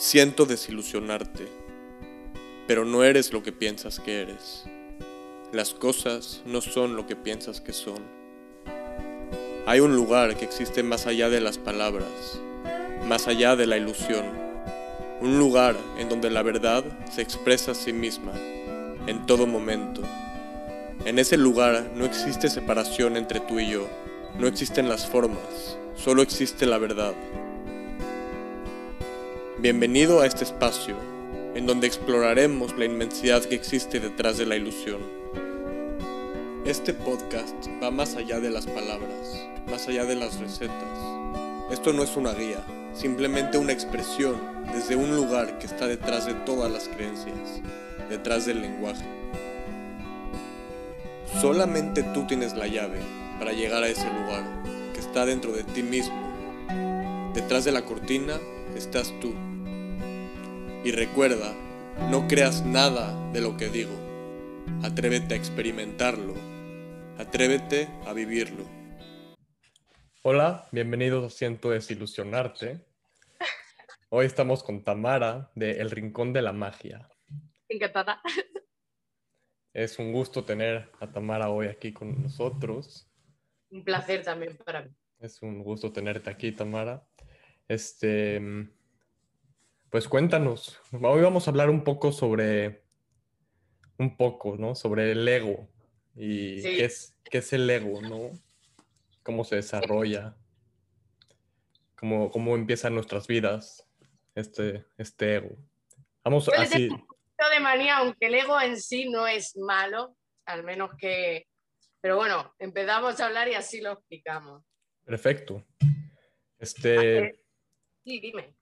Siento desilusionarte, pero no eres lo que piensas que eres. Las cosas no son lo que piensas que son. Hay un lugar que existe más allá de las palabras, más allá de la ilusión. Un lugar en donde la verdad se expresa a sí misma, en todo momento. En ese lugar no existe separación entre tú y yo, no existen las formas, solo existe la verdad. Bienvenido a este espacio, en donde exploraremos la inmensidad que existe detrás de la ilusión. Este podcast va más allá de las palabras, más allá de las recetas. Esto no es una guía, simplemente una expresión desde un lugar que está detrás de todas las creencias, detrás del lenguaje. Solamente tú tienes la llave para llegar a ese lugar, que está dentro de ti mismo. Detrás de la cortina estás tú. Y recuerda, no creas nada de lo que digo. Atrévete a experimentarlo. Atrévete a vivirlo. Hola, bienvenidos a Siento Desilusionarte. Hoy estamos con Tamara de El Rincón de la Magia. Encantada. Es un gusto tener a Tamara hoy aquí con nosotros. Un placer también para mí. Es un gusto tenerte aquí, Tamara. Este, pues cuéntanos, hoy vamos a hablar un poco sobre, un poco, ¿no? Sobre el ego y qué, es, qué es el ego, ¿no? Cómo se desarrolla, cómo, cómo empiezan nuestras vidas este, este ego. Vamos así. de manía, aunque el ego en sí no es malo, al menos que... Pero bueno, empezamos a hablar y así lo explicamos. Perfecto. Este... Sí, dime.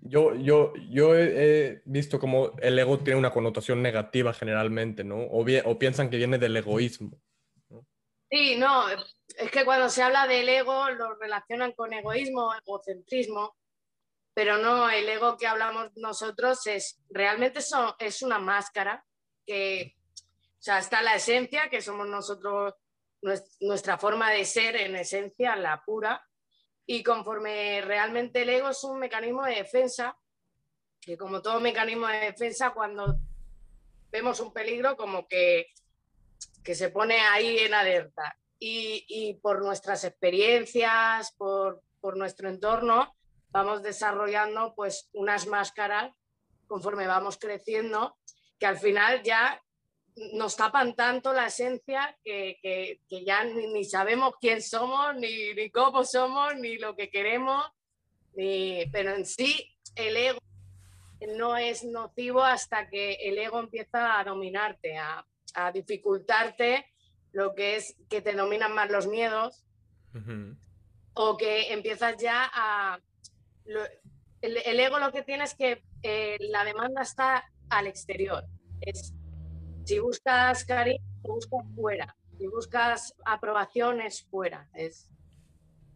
Yo, yo, yo he, visto como el ego tiene una connotación negativa generalmente, ¿no? O, o piensan que viene del egoísmo. Sí, no, es que cuando se habla del ego lo relacionan con egoísmo, egocentrismo, pero no, el ego que hablamos nosotros es realmente eso, es una máscara que, o sea, está la esencia, que somos nosotros, nuestra forma de ser en esencia, la pura, y conforme realmente el ego es un mecanismo de defensa, que como todo mecanismo de defensa, cuando vemos un peligro, como que, que se pone ahí en alerta. Y, y por nuestras experiencias, por, por, nuestro entorno, vamos desarrollando pues unas máscaras conforme vamos creciendo, que al final ya nos tapan tanto la esencia que, ya ni, sabemos quién somos, ni, cómo somos, ni lo que queremos, pero en sí el ego no es nocivo hasta que el ego empieza a dominarte, a, dificultarte lo que es que te dominan más los miedos o que empiezas ya a... el, ego lo que tiene es que eh, la demanda está al exterior. Es, si buscas cariño, buscas fuera. Si buscas aprobaciones, fuera. Es...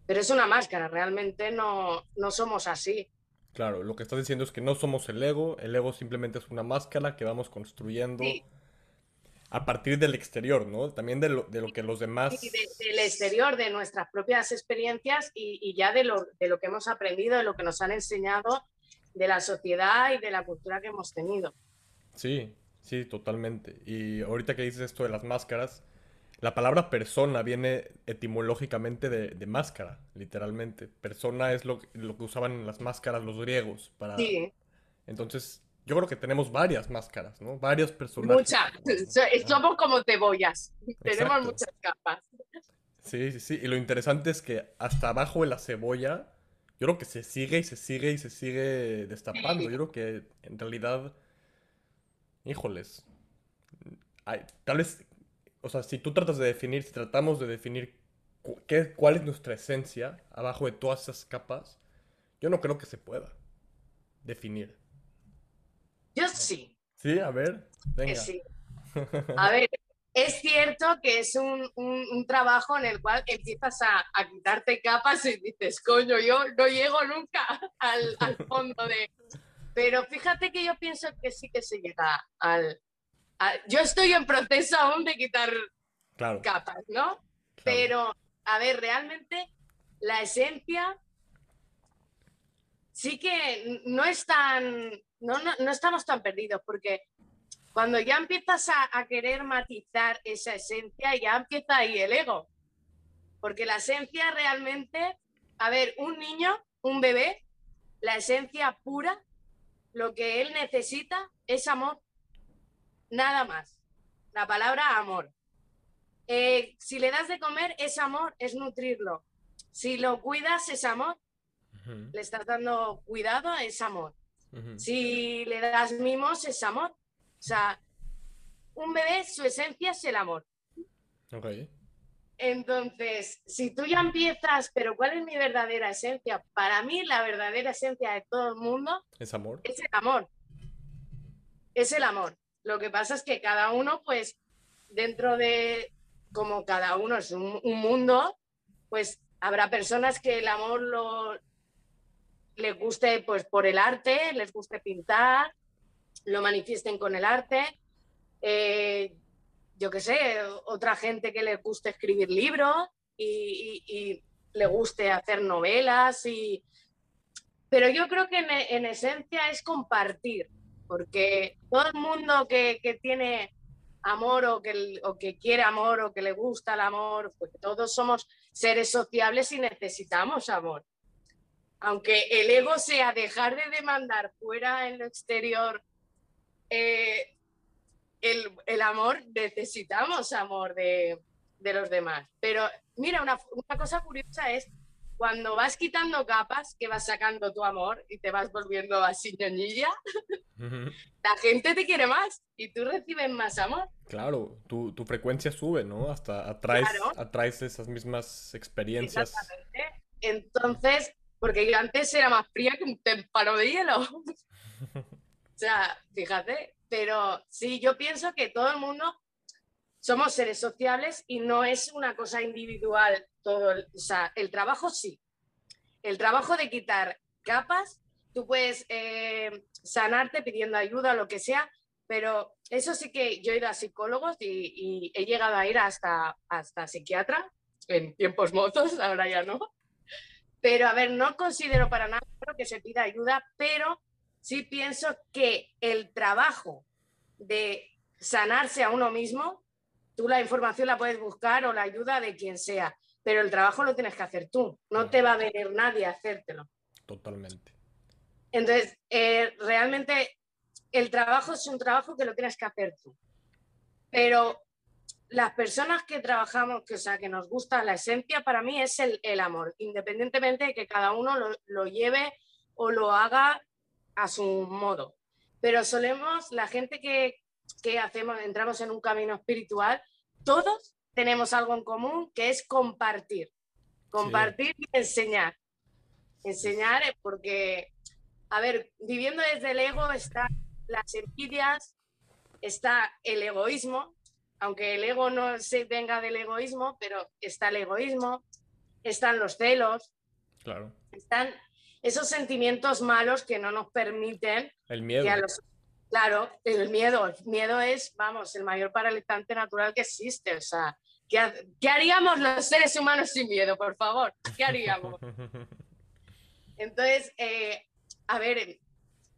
Pero es una máscara, realmente no, no somos así. Claro, lo que estás diciendo es que no somos el ego, el ego simplemente es una máscara que vamos construyendo a partir del exterior, ¿no? También de lo, de lo que los demás... Sí, del exterior, de nuestras propias experiencias y, y ya de lo, de lo que hemos aprendido, de lo que nos han enseñado de la sociedad y de la cultura que hemos tenido. Sí, Sí, totalmente. Y ahorita que dices esto de las máscaras, la palabra persona viene etimológicamente de, máscara, literalmente. Persona es lo, lo, que usaban en las máscaras los griegos para... Sí. Entonces, yo creo que tenemos varias máscaras, ¿no? Varios personajes. Muchas. Somos como cebollas. Tenemos muchas capas. Sí, sí, sí. Y lo interesante es que hasta abajo de la cebolla, yo creo que se sigue y se sigue y se sigue destapando. Yo creo que en realidad híjoles, tal vez, o sea, si tú tratas de definir, si tratamos de definir qué, cuál es nuestra esencia abajo de todas esas capas, yo no creo que se pueda definir. Yo sí. Sí, a ver, venga. Sí. A ver, es cierto que es un, trabajo en el cual empiezas a, quitarte capas y dices, coño, yo no llego nunca al, al fondo de, pero fíjate que yo pienso que sí que se llega al... yo estoy en proceso aún de quitar capas, ¿no? Pero, a ver, realmente la esencia, sí que no, están, no, no, estamos tan perdidos, porque cuando ya empiezas a, querer matizar esa esencia, ya empieza ahí el ego. Porque la esencia realmente, a ver, un niño, un bebé, la esencia pura, lo que él necesita es amor. Nada más. La palabra amor. Eh, si le das de comer es amor, es nutrirlo. Si lo cuidas es amor. Le estás dando cuidado, es amor. Si le das mimos, es amor. O sea, un bebé, su esencia es el amor. Entonces, si tú ya empiezas, pero ¿cuál es mi verdadera esencia? Para mí, la verdadera esencia de todo el mundo es amor. Es el amor. Es el amor. Lo que pasa es que cada uno, pues, dentro de, como cada uno es un, mundo, pues habrá personas que el amor lo, les guste pues por el arte, les guste pintar, lo manifiesten con el arte. Eh, yo qué sé, otra gente que les guste escribir libros y, le guste hacer novelas. Y... Pero yo creo que en, esencia es compartir, porque todo el mundo que, que tiene amor o que, o que quiere amor o que le gusta el amor, pues todos somos seres sociables y necesitamos amor. Aunque el ego sea dejar de demandar fuera en lo exterior, eh, el, amor, necesitamos amor de, los demás. Pero mira, una, una cosa curiosa es cuando vas quitando capas, que vas sacando tu amor y te vas volviendo así ñoñilla, la gente te quiere más y tú recibes más amor. Claro, tu, tu frecuencia sube, ¿no? Hasta atraes, atraes esas mismas experiencias. Exactamente. Entonces, porque yo antes era más fría que un témpano de hielo. o sea, fíjate, pero sí, yo pienso que todo el mundo somos seres sociables y no es una cosa individual todo, el trabajo sí. El trabajo de quitar capas, tú puedes eh, sanarte pidiendo ayuda lo que sea, pero eso sí que yo he ido a psicólogos y, he llegado a ir hasta, hasta psiquiatra en tiempos mozos, ahora ya no. Pero a ver, no considero para nada que se pida ayuda, pero sí pienso que el trabajo de sanarse a uno mismo, tú la información la puedes buscar o la ayuda de quien sea, pero el trabajo lo tienes que hacer tú, no te va a venir nadie a hacértelo. Totalmente. Entonces, eh, realmente el trabajo es un trabajo que lo tienes que hacer tú. Pero las personas que trabajamos, que, o sea, que nos gusta la esencia, para mí es el, amor, independientemente de que cada uno lo, lleve o lo haga a su modo. Pero solemos, la gente que, hacemos, entramos en un camino espiritual, todos tenemos algo en común que es compartir. Compartir y enseñar. Enseñar porque, a ver, viviendo desde el ego está las envidias, está el egoísmo, aunque el ego no se venga del egoísmo, pero está el egoísmo, están los celos, claro. están esos sentimientos malos que no nos permiten. El miedo. claro, el miedo. El miedo es, vamos, el mayor paralizante natural que existe. O sea, ¿qué, ¿qué haríamos los seres humanos sin miedo, por favor? ¿Qué haríamos? Entonces, eh, a ver,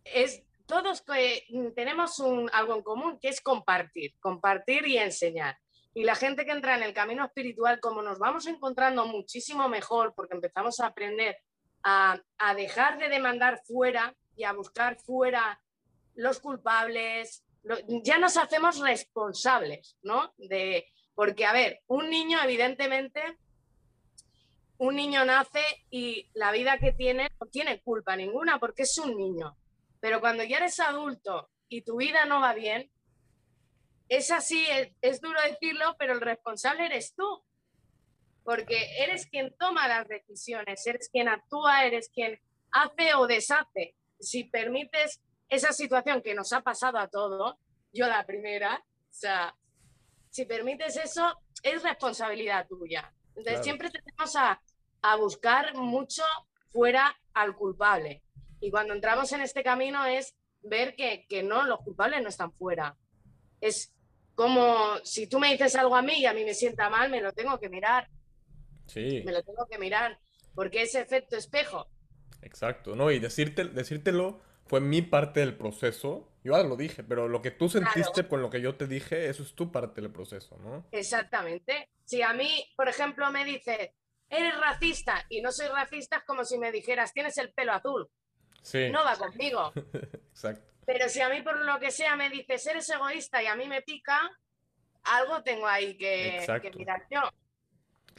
es todos mm, tenemos un, algo en común, que es compartir, compartir y enseñar. Y la gente que entra en el camino espiritual, como nos vamos encontrando muchísimo mejor, porque empezamos a aprender a, dejar de demandar fuera y a buscar fuera los culpables, ya nos hacemos responsables, ¿no? De, porque, a ver, un niño, evidentemente, un niño nace y la vida que tiene no tiene culpa ninguna porque es un niño. Pero cuando ya eres adulto y tu vida no va bien, es así, es, duro decirlo, pero el responsable eres tú. Porque eres quien toma las decisiones, eres quien actúa, eres quien hace o deshace. Si permites esa situación que nos ha pasado a todos, yo la primera, o sea, si permites eso, es responsabilidad tuya. Entonces siempre tenemos a, a buscar mucho fuera al culpable. Y cuando entramos en este camino es ver que, no, los culpables no están fuera. Es como si tú me dices algo a mí y a mí me sienta mal, me lo tengo que mirar. Sí. Me lo tengo que mirar. Porque ese efecto espejo. Exacto, ¿no? Y decirte, decírtelo fue mi parte del proceso. Yo ahora lo dije, pero lo que tú sentiste con lo que yo te dije, eso es tu parte del proceso, ¿no? Exactamente. Si a mí, por ejemplo, me dices, eres racista y no soy racista, es como si me dijeras, tienes el pelo azul. Sí. No va conmigo. Exacto. Pero si a mí por lo que sea me dices, eres egoísta y a mí me pica, algo tengo ahí que, mirar yo.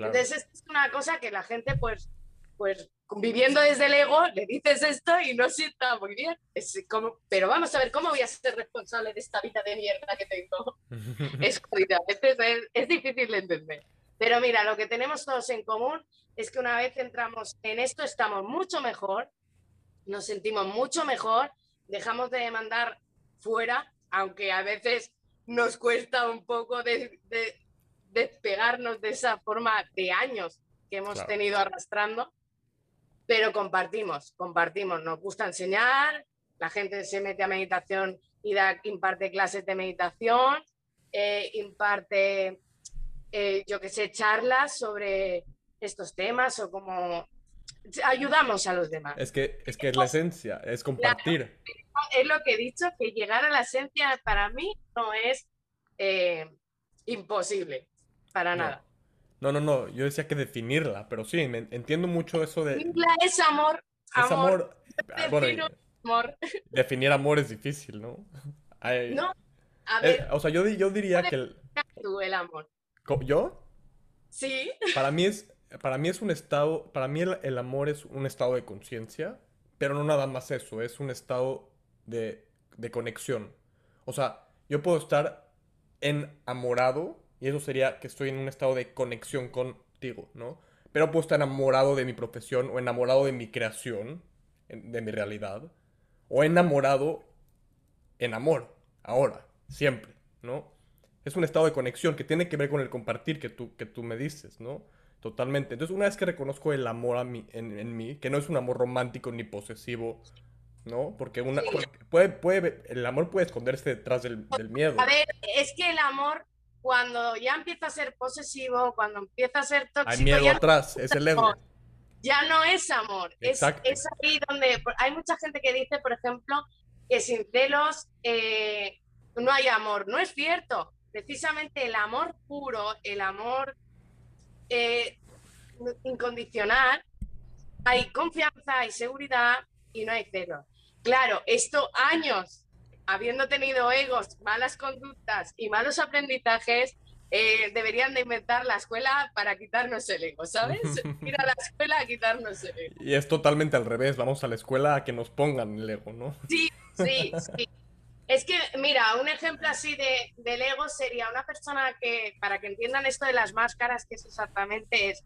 Entonces es una cosa que la gente pues, pues viviendo desde el ego, le dices esto y no sienta muy bien. Es como, pero vamos a ver, ¿cómo voy a ser responsable de esta vida de mierda que tengo? es es, es difícil de entender. Pero mira, lo que tenemos todos en común es que una vez entramos en esto estamos mucho mejor, nos sentimos mucho mejor, dejamos de mandar fuera, aunque a veces nos cuesta un poco de, despegarnos de esa forma de años que hemos tenido arrastrando, pero compartimos, compartimos, nos gusta enseñar, la gente se mete a meditación y da, imparte clases de meditación, eh, imparte, eh, yo que sé, charlas sobre estos temas o como ayudamos a los demás. Es que es, que es la esencia, es compartir. es lo que he dicho, que llegar a la esencia para mí no es eh, imposible, para nada. No, no, no, yo decía que definirla, pero sí, entiendo mucho eso de... Definirla es amor. Es amor. amor. Definir amor es difícil, ¿no? no, a ver. o sea, yo, yo diría que... El... Tú, el amor. ¿Yo? Sí. Para mí es, para mí es un estado, para mí el, amor es un estado de conciencia, pero no nada más eso, es un estado de, de conexión. O sea, yo puedo estar enamorado y eso sería que estoy en un estado de conexión contigo, ¿no? Pero puedo estar enamorado de mi profesión o enamorado de mi creación, de mi realidad, o enamorado en amor, ahora, siempre, ¿no? Es un estado de conexión que tiene que ver con el compartir que tú, que tú me dices, ¿no? Totalmente. Entonces, una vez que reconozco el amor a mí, en, mí, que no es un amor romántico ni posesivo, ¿no? Porque, una, puede, puede, el amor puede esconderse detrás del, del miedo. A ver, es que el amor cuando ya empieza a ser posesivo, cuando empieza a ser tóxico. Hay miedo atrás, es el ego. Ya no es amor. Es, es, ahí donde hay mucha gente que dice, por ejemplo, que sin celos eh, no hay amor. No es cierto. Precisamente el amor puro, el amor eh, incondicional, hay confianza, hay seguridad y no hay celos. Claro, esto años habiendo tenido egos, malas conductas y malos aprendizajes, eh, deberían de inventar la escuela para quitarnos el ego, ¿sabes? Ir a la escuela a quitarnos el ego. Y es totalmente al revés, vamos a la escuela a que nos pongan el ego, ¿no? Sí, sí, sí. Es que, mira, un ejemplo así de, del ego sería una persona que, para que entiendan esto de las máscaras, que es exactamente es,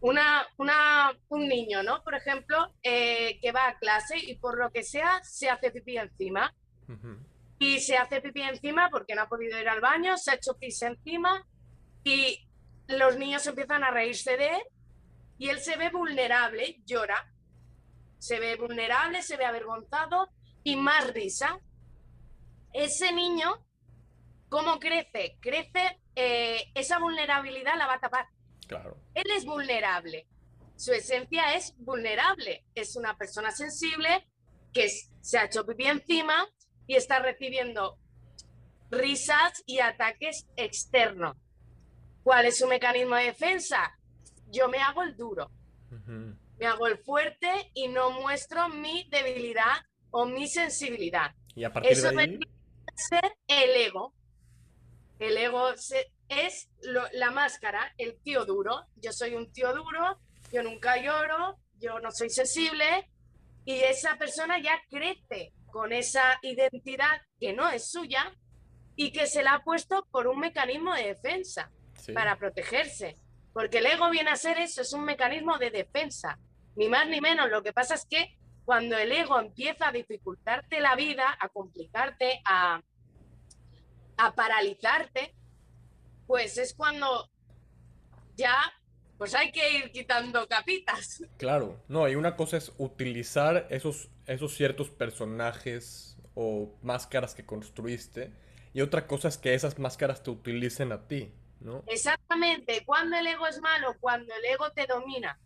una, una, un niño, ¿no? Por ejemplo, eh, que va a clase y por lo que sea se hace pipí encima y se hace pipí encima porque no ha podido ir al baño, se ha hecho pis encima y los niños empiezan a reírse de él y él se ve vulnerable, llora, se ve vulnerable, se ve avergonzado y más risa. Ese niño, ¿cómo crece? Crece, eh, esa vulnerabilidad la va a tapar. Claro. Él es vulnerable. Su esencia es vulnerable. Es una persona sensible que se ha hecho pipí encima y está recibiendo risas y ataques externos. ¿Cuál es su mecanismo de defensa? Yo me hago el duro, me hago el fuerte y no muestro mi debilidad o mi sensibilidad. ¿Y a partir Eso de ahí? ser el ego. El ego es la máscara, el tío duro. Yo soy un tío duro, yo nunca lloro, yo no soy sensible y esa persona ya crece con esa identidad que no es suya y que se la ha puesto por un mecanismo de defensa para protegerse. Porque el ego viene a ser eso, es un mecanismo de defensa, ni más ni menos. Lo que pasa es que cuando el ego empieza a dificultarte la vida, a complicarte, a, a paralizarte, pues es cuando ya pues hay que ir quitando capitas. Claro, no, y una cosa es utilizar esos, esos ciertos personajes o máscaras que construiste, y otra cosa es que esas máscaras te utilicen a ti, ¿no? Exactamente, cuando el ego es malo, cuando el ego te domina.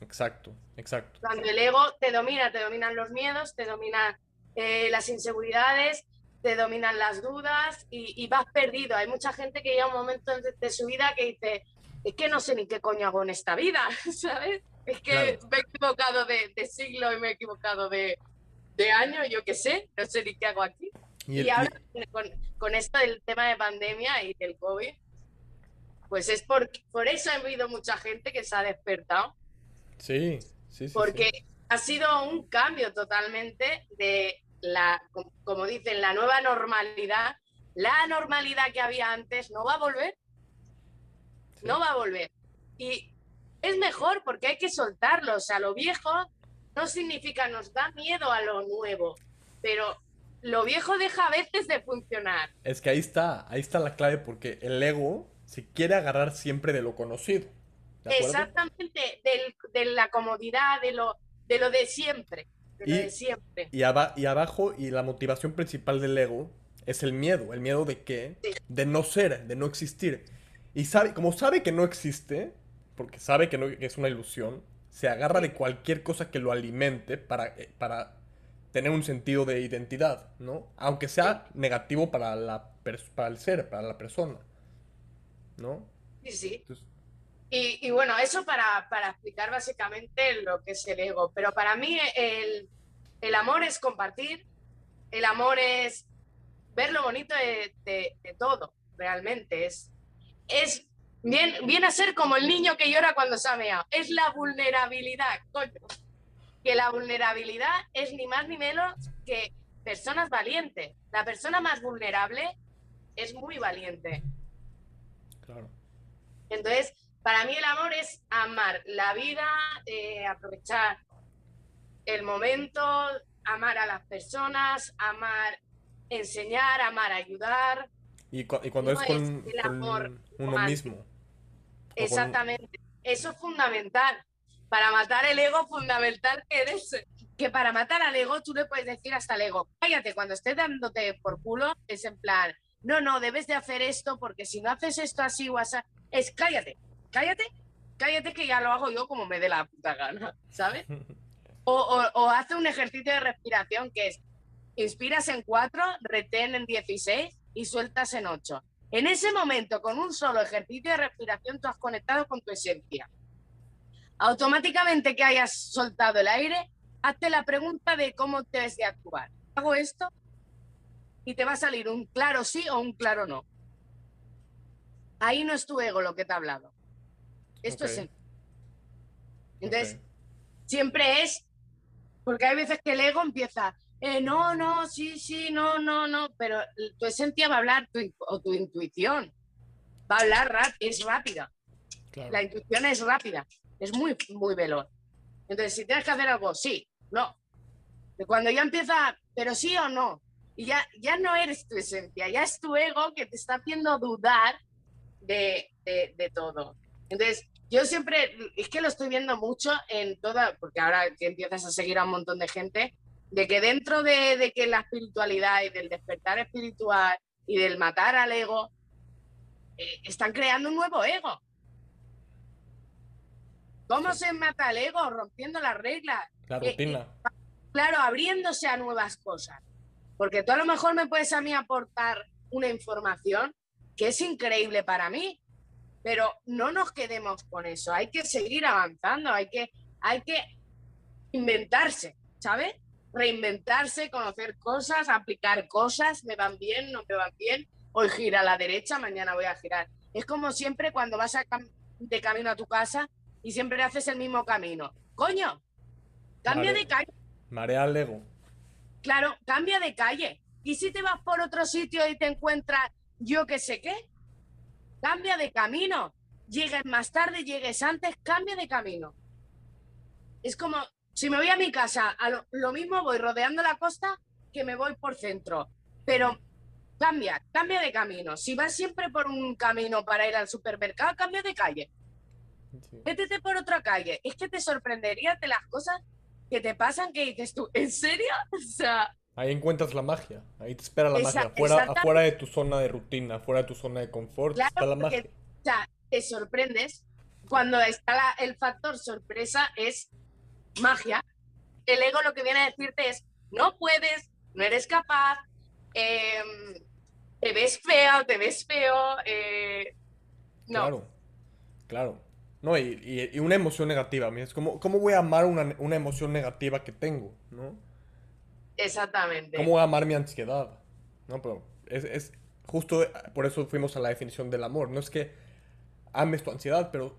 Exacto, exacto. Cuando el ego te domina, te dominan los miedos, te dominan eh, las inseguridades, te dominan las dudas y, vas perdido. Hay mucha gente que llega un momento de, su vida que dice, es que no sé ni qué coño hago en esta vida, ¿sabes? Es que me he equivocado de, siglo y me he equivocado de, año, yo qué sé, no sé ni qué hago aquí. Y, ahora con, con, esto del tema de pandemia y del COVID, pues es por, por eso ha habido mucha gente que se ha despertado Sí, sí, sí. Porque ha sido un cambio totalmente de la, como dicen, la nueva normalidad. La normalidad que había antes no va a volver. No va a volver. Y es mejor porque hay que soltarlo. O sea, lo viejo no significa nos da miedo a lo nuevo, pero lo viejo deja a veces de funcionar. Es que ahí está, ahí está la clave porque el ego se quiere agarrar siempre de lo conocido. Exactamente, de la comodidad, de lo de, lo de siempre. y, de siempre. Y, abajo, y la motivación principal del ego es el miedo. ¿El miedo de qué? De no ser, de no existir. Y sabe, como sabe que no existe, porque sabe que, no, es una ilusión, se agarra de cualquier cosa que lo alimente para, eh, para tener un sentido de identidad, ¿no? Aunque sea negativo para, la, para el ser, para la persona, ¿no? Sí, sí. Y, bueno, eso para, explicar básicamente lo que es el ego. Pero para mí el, amor es compartir, el amor es ver lo bonito de, todo, realmente. Es, es bien, viene a ser como el niño que llora cuando se ha meado. Es la vulnerabilidad, coño. Que la vulnerabilidad es ni más ni menos que personas valientes. La persona más vulnerable es muy valiente. Claro. Entonces, para mí el amor es amar la vida, eh, aprovechar el momento, amar a las personas, amar, enseñar, amar, ayudar. Y, cuando es con, el amor uno mismo. Exactamente. Eso es fundamental. Para matar el ego, fundamental que eres. Que para matar al ego, tú le puedes decir hasta el ego, cállate, cuando estés dándote por culo, es en plan, no, no, debes de hacer esto, porque si no haces esto así o así, es cállate, cállate, cállate que ya lo hago yo como me dé la puta gana, ¿sabes? O, hace un ejercicio de respiración que es, inspiras en 4, retén en 16 y sueltas en 8. En ese momento, con un solo ejercicio de respiración, tú has conectado con tu esencia. Automáticamente que hayas soltado el aire, hazte la pregunta de cómo te debes de actuar. Hago esto y te va a salir un claro sí o un claro no. Ahí no es tu ego lo que te ha hablado. Esto es Entonces, siempre es, porque hay veces que el ego empieza, eh, no, no, sí, sí, no, no, no, pero tu esencia va a hablar, o tu intuición va a hablar, es rápida. La intuición es rápida, es muy, muy veloz. Entonces, si tienes que hacer algo, sí, no. cuando ya empieza, pero sí o no, y ya, ya no eres tu esencia, ya es tu ego que te está haciendo dudar de, de, de todo. Entonces, yo siempre, es que lo estoy viendo mucho en toda, porque ahora que empiezas a seguir a un montón de gente, de que dentro de, que la espiritualidad y del despertar espiritual y del matar al ego, eh, están creando un nuevo ego. ¿Cómo se mata al ego? Rompiendo las reglas. La eh, rutina. Eh, claro, abriéndose a nuevas cosas. Porque tú a lo mejor me puedes a mí aportar una información que es increíble para mí, pero no nos quedemos con eso, hay que seguir avanzando, hay que, hay que inventarse, ¿sabes? Reinventarse, conocer cosas, aplicar cosas, me van bien, no me van bien, hoy gira a la derecha, mañana voy a girar. Es como siempre cuando vas de camino a tu casa y siempre haces el mismo camino. Coño, cambia de calle. Marea al Lego. Claro, cambia de calle. Y si te vas por otro sitio y te encuentras yo qué sé qué, cambia de camino. Llegues más tarde, llegues antes, cambia de camino. Es como, si me voy a mi casa, a lo, mismo voy rodeando la costa que me voy por centro. Pero cambia, cambia de camino. Si vas siempre por un camino para ir al supermercado, cambia de calle. Métete por otra calle. Es que te sorprendería de las cosas que te pasan que dices tú, ¿en serio? O sea, Ahí encuentras la magia, ahí te espera la magia, afuera, afuera, de tu zona de rutina, afuera de tu zona de confort, está la magia. O sea, te sorprendes cuando está el factor sorpresa es magia. El ego lo que viene a decirte es, no puedes, no eres capaz, em, te ves fea te ves feo. Eh, no. Claro, claro. No, y, una emoción negativa. Es como, ¿cómo voy a amar una, una, emoción negativa que tengo? ¿no? Exactamente. ¿Cómo voy a amar mi ansiedad? No, pero es, es justo por eso fuimos a la definición del amor. No es que ames tu ansiedad, pero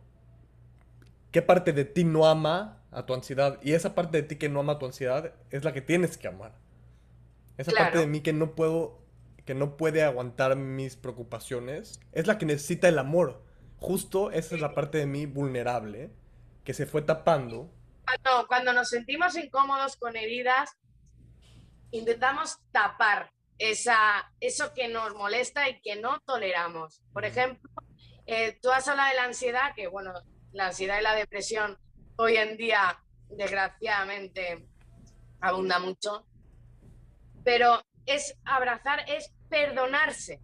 ¿qué parte de ti no ama a tu ansiedad? Y esa parte de ti que no ama tu ansiedad es la que tienes que amar. Esa parte de mí que no puedo, que no puede aguantar mis preocupaciones, es la que necesita el amor. Justo esa es la parte de mí vulnerable que se fue tapando. Cuando, cuando nos sentimos incómodos con heridas, intentamos tapar esa, eso que nos molesta y que no toleramos. Por ejemplo, eh, tú has hablado de la ansiedad, que bueno, la ansiedad y la depresión hoy en día, desgraciadamente, abunda mucho, pero es abrazar, es perdonarse,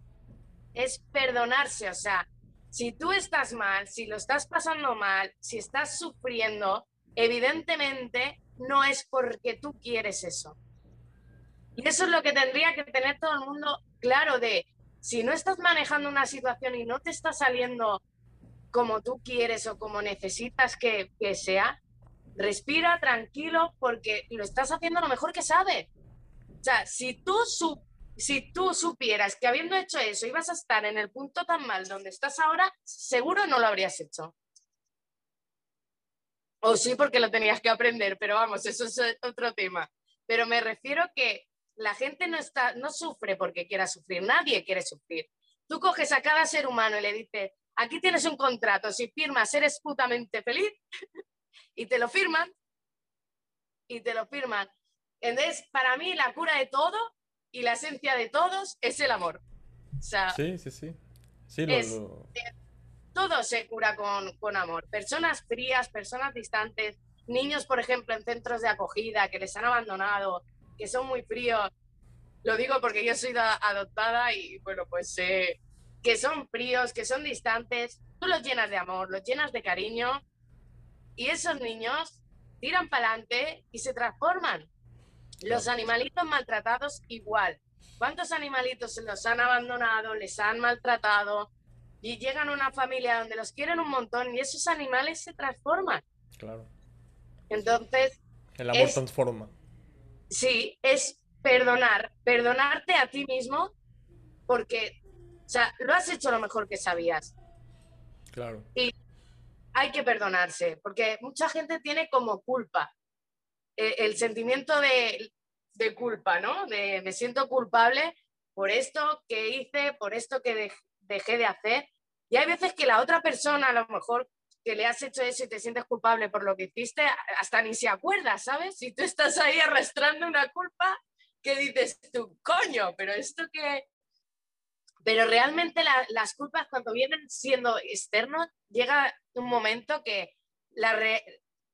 es perdonarse, o sea, si tú estás mal, si lo estás pasando mal, si estás sufriendo, evidentemente no es porque tú quieres eso. Y eso es lo que tendría que tener todo el mundo claro de, si no estás manejando una situación y no te está saliendo como tú quieres o como necesitas que, sea, respira tranquilo porque lo estás haciendo lo mejor que sabes. O sea, si tú, si tú supieras que habiendo hecho eso ibas a estar en el punto tan mal donde estás ahora, seguro no lo habrías hecho. O sí, porque lo tenías que aprender, pero vamos, eso es otro tema. Pero me refiero que la gente no, está, no sufre porque quiera sufrir, nadie quiere sufrir. Tú coges a cada ser humano y le dices, aquí tienes un contrato, si firmas eres putamente feliz, y te lo firman, y te lo firman. Entonces, para mí la cura de todo y la esencia de todos es el amor. sí, sí, sí. Todo se cura con, con amor. Personas frías, personas distantes, niños, por ejemplo, en centros de acogida que les han abandonado, que son muy fríos. Lo digo porque yo soy adoptada y bueno, pues eh, que son fríos, que son distantes. Tú los llenas de amor, los llenas de cariño y esos niños tiran para adelante y se transforman. Los animalitos maltratados igual. ¿Cuántos animalitos se los han abandonado, les han maltratado y llegan a una familia donde los quieren un montón y esos animales se transforman? Claro. Entonces... El amor transforma. Sí, es perdonar, perdonarte a ti mismo porque, o sea, lo has hecho lo mejor que sabías. Claro. Y hay que perdonarse, porque mucha gente tiene como culpa eh, el, sentimiento de, culpa, ¿no? De me siento culpable por esto que hice, por esto que dejé de hacer. Y hay veces que la otra persona a lo mejor que le has hecho eso y te sientes culpable por lo que hiciste, hasta ni se acuerda, ¿sabes? Si tú estás ahí arrastrando una culpa, ¿qué dices tú? Coño, pero esto que... Pero realmente las culpas cuando vienen siendo externos, llega un momento que la,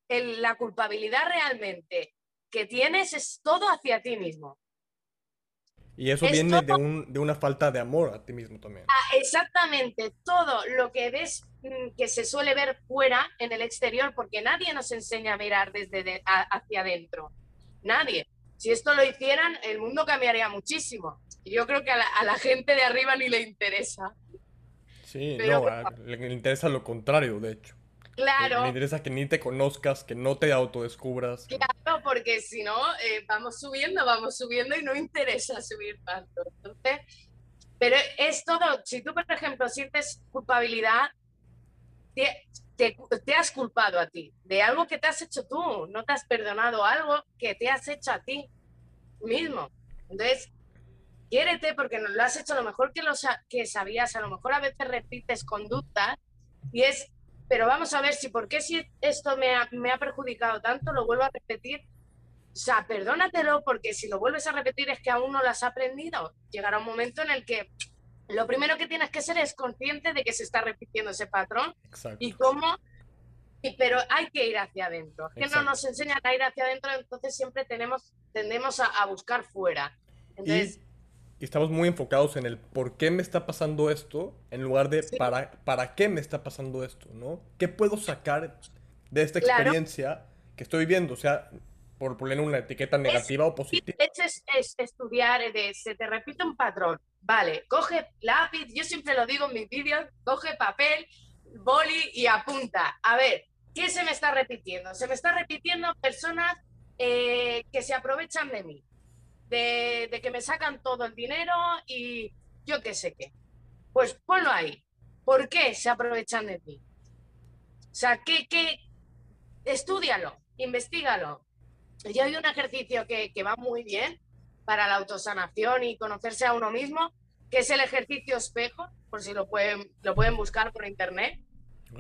la culpabilidad realmente que tienes es todo hacia ti mismo. Y eso viene de, un, de, una falta de amor a ti mismo también. Ah, exactamente, todo lo que ves mm, que se suele ver fuera en el exterior, porque nadie nos enseña a mirar desde hacia adentro. Nadie. Si esto lo hicieran, el mundo cambiaría muchísimo. Y yo creo que a la, gente de arriba ni le interesa. Sí, no, le interesa lo contrario, de hecho. Claro. Me interesa que ni te conozcas, que no te autodescubras. Claro, porque si no, eh, vamos subiendo, vamos subiendo y no interesa subir tanto. Entonces, pero es todo. Si tú, por ejemplo, sientes culpabilidad, te, te, has culpado a ti de algo que te has hecho tú, no te has perdonado algo que te has hecho a ti mismo. Entonces, quiérete porque no lo has hecho lo mejor que, lo, que sabías. A lo mejor a veces repites conductas y es pero vamos a ver si por qué si esto me ha, me ha perjudicado tanto, lo vuelvo a repetir. O sea, perdónatelo porque si lo vuelves a repetir es que aún no lo has aprendido. Llegará un momento en el que lo primero que tienes que ser es consciente de que se está repitiendo ese patrón y cómo pero hay que ir hacia adentro. Que no nos enseñan a ir hacia adentro, entonces siempre tenemos, tendemos a, buscar fuera. Entonces, y estamos muy enfocados en el por qué me está pasando esto, en lugar de para, para qué me está pasando esto, ¿no? ¿Qué puedo sacar de esta experiencia que estoy viviendo? O sea, por poner una etiqueta negativa o positiva. Es, es, estudiar, de, se te repite un patrón. Vale, coge lápiz, yo siempre lo digo en mis vídeos, coge papel, boli y apunta. A ver, ¿qué se me está repitiendo? Se me está repitiendo personas eh, que se aprovechan de mí de, que me sacan todo el dinero y yo qué sé qué. Pues ponlo ahí. ¿Por qué se aprovechan de ti? O sea, ¿qué, qué? Estúdialo, investigalo. Y hay un ejercicio que, va muy bien para la autosanación y conocerse a uno mismo, que es el ejercicio espejo, por si lo pueden, lo pueden buscar por internet.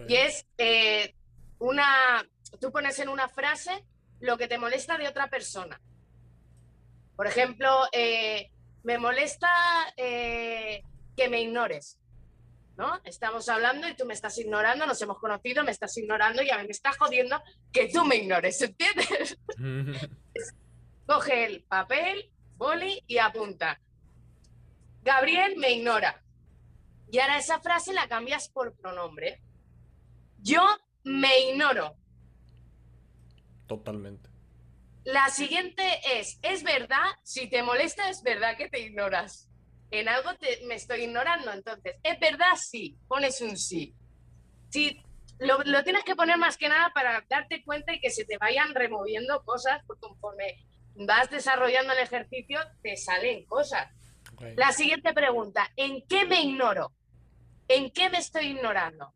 Y es eh, una, tú pones en una frase lo que te molesta de otra persona. Por ejemplo, eh, me molesta eh, que me ignores. ¿no? Estamos hablando y tú me estás ignorando, nos hemos conocido, me estás ignorando y a mí me está jodiendo que tú me ignores, ¿entiendes? Coge el papel, boli y apunta. Gabriel me ignora. Y ahora esa frase la cambias por pronombre. Yo me ignoro. Totalmente. La siguiente es, es verdad, si te molesta, es verdad que te ignoras. En algo te, me estoy ignorando, entonces, es verdad, sí, pones un sí. Si lo, tienes que poner más que nada para darte cuenta y que se te vayan removiendo cosas, porque conforme vas desarrollando el ejercicio, te salen cosas. La siguiente pregunta, ¿en qué me ignoro? ¿En qué me estoy ignorando?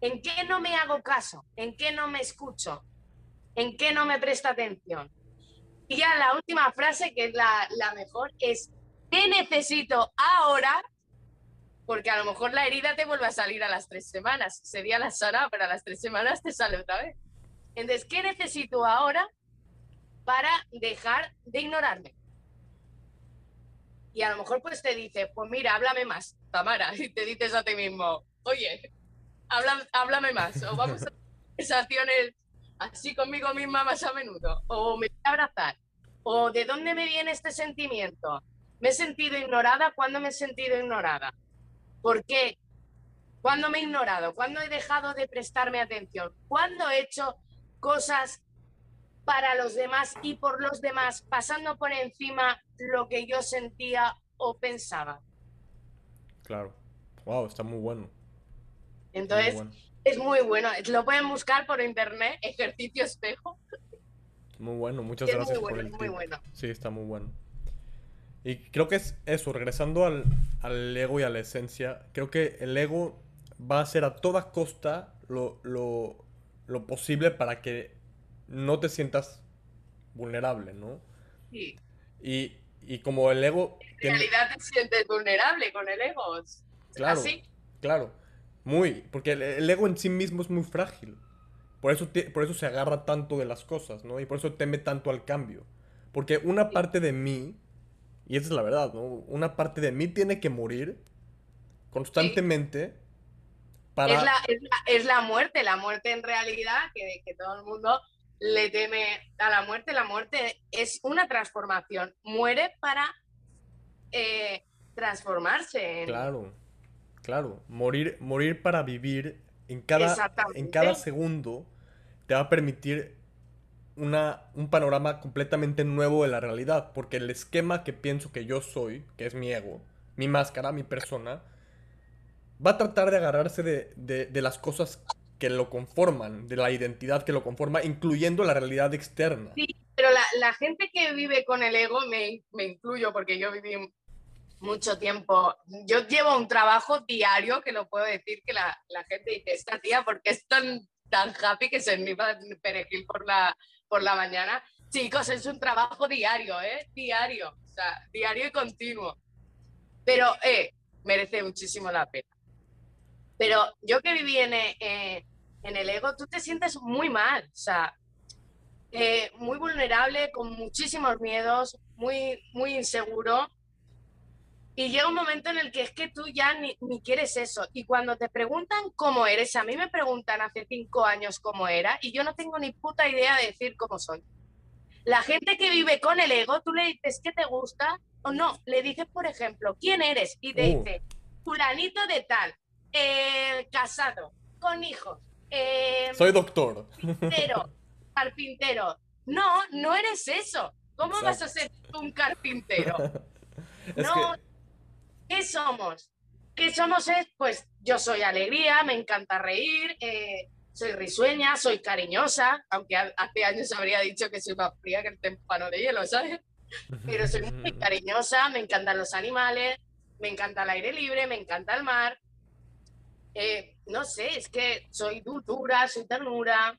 ¿En qué no me hago caso? ¿En qué no me escucho? ¿En qué no me presta atención? Y ya la última frase, que es la, mejor, es ¿qué necesito ahora? Porque a lo mejor la herida te vuelve a salir a las tres semanas. Sería la sana, pero a las tres semanas te sale otra vez. Entonces, ¿qué necesito ahora para dejar de ignorarme? Y a lo mejor pues te dice, pues mira, háblame más, Tamara. Y te dices a ti mismo, oye, háblame más. O vamos a conversaciones así conmigo misma más a menudo, o me voy a abrazar, o de dónde me viene este sentimiento. ¿Me he sentido ignorada? ¿Cuándo me he sentido ignorada? ¿Por qué? ¿Cuándo me he ignorado? ¿Cuándo he dejado de prestarme atención? ¿Cuándo he hecho cosas para los demás y por los demás, pasando por encima lo que yo sentía o pensaba? Claro. Wow, está muy bueno. Entonces, es muy bueno. Lo pueden buscar por internet, ejercicio espejo. Muy bueno, muchas gracias por el muy bueno. Sí, está muy bueno. Y creo que es eso, regresando al, al, ego y a la esencia, creo que el ego va a hacer a toda costa lo, lo, lo posible para que no te sientas vulnerable, ¿no? Sí. Y, y como el ego... En realidad te sientes vulnerable con el ego. Claro, claro. Muy, porque el, ego en sí mismo es muy frágil. Por eso, por eso se agarra tanto de las cosas, ¿no? Y por eso teme tanto al cambio. Porque una parte de mí, y esa es la verdad, ¿no? Una parte de mí tiene que morir constantemente para... Es la, es, la, muerte, la muerte en realidad, que, que todo el mundo le teme a la muerte. La muerte es una transformación. Muere para eh, transformarse. Claro. Claro, morir, morir para vivir en cada, en cada segundo te va a permitir una, un panorama completamente nuevo de la realidad, porque el esquema que pienso que yo soy, que es mi ego, mi máscara, mi persona, va a tratar de agarrarse de, las cosas que lo conforman, de la identidad que lo conforma, incluyendo la realidad externa. Sí, pero la, gente que vive con el ego, me, me incluyo porque yo viví mucho tiempo. Yo llevo un trabajo diario que lo puedo decir que la, la gente dice, esta tía, porque es tan, tan happy que se va perejil por la, por la mañana? Chicos, es un trabajo diario, ¿eh? Diario, o sea, diario y continuo. Pero, eh, merece muchísimo la pena. Pero yo que viví en, eh, en el ego, tú te sientes muy mal, o sea, eh, muy vulnerable, con muchísimos miedos, muy, muy inseguro y llega un momento en el que es que tú ya ni, quieres eso. Y cuando te preguntan cómo eres, a mí me preguntan hace cinco años cómo era y yo no tengo ni puta idea de decir cómo soy. La gente que vive con el ego, tú le dices qué te gusta o no, le dices, por ejemplo, ¿quién eres? Y te Uh. dice, fulanito de tal, eh, casado, con hijos, eh, Soy doctor. carpintero, carpintero. No, no eres eso. ¿Cómo vas a ser un carpintero? Es no, que, ¿qué somos? ¿Qué somos es, pues yo soy alegría, me encanta reír, eh, soy risueña, soy cariñosa, aunque ha- hace años habría dicho que soy más fría que el témpano de hielo, ¿sabes? Pero soy muy cariñosa, me encantan los animales, me encanta el aire libre, me encanta el mar. Eh, no sé, es que soy dulzura, soy ternura.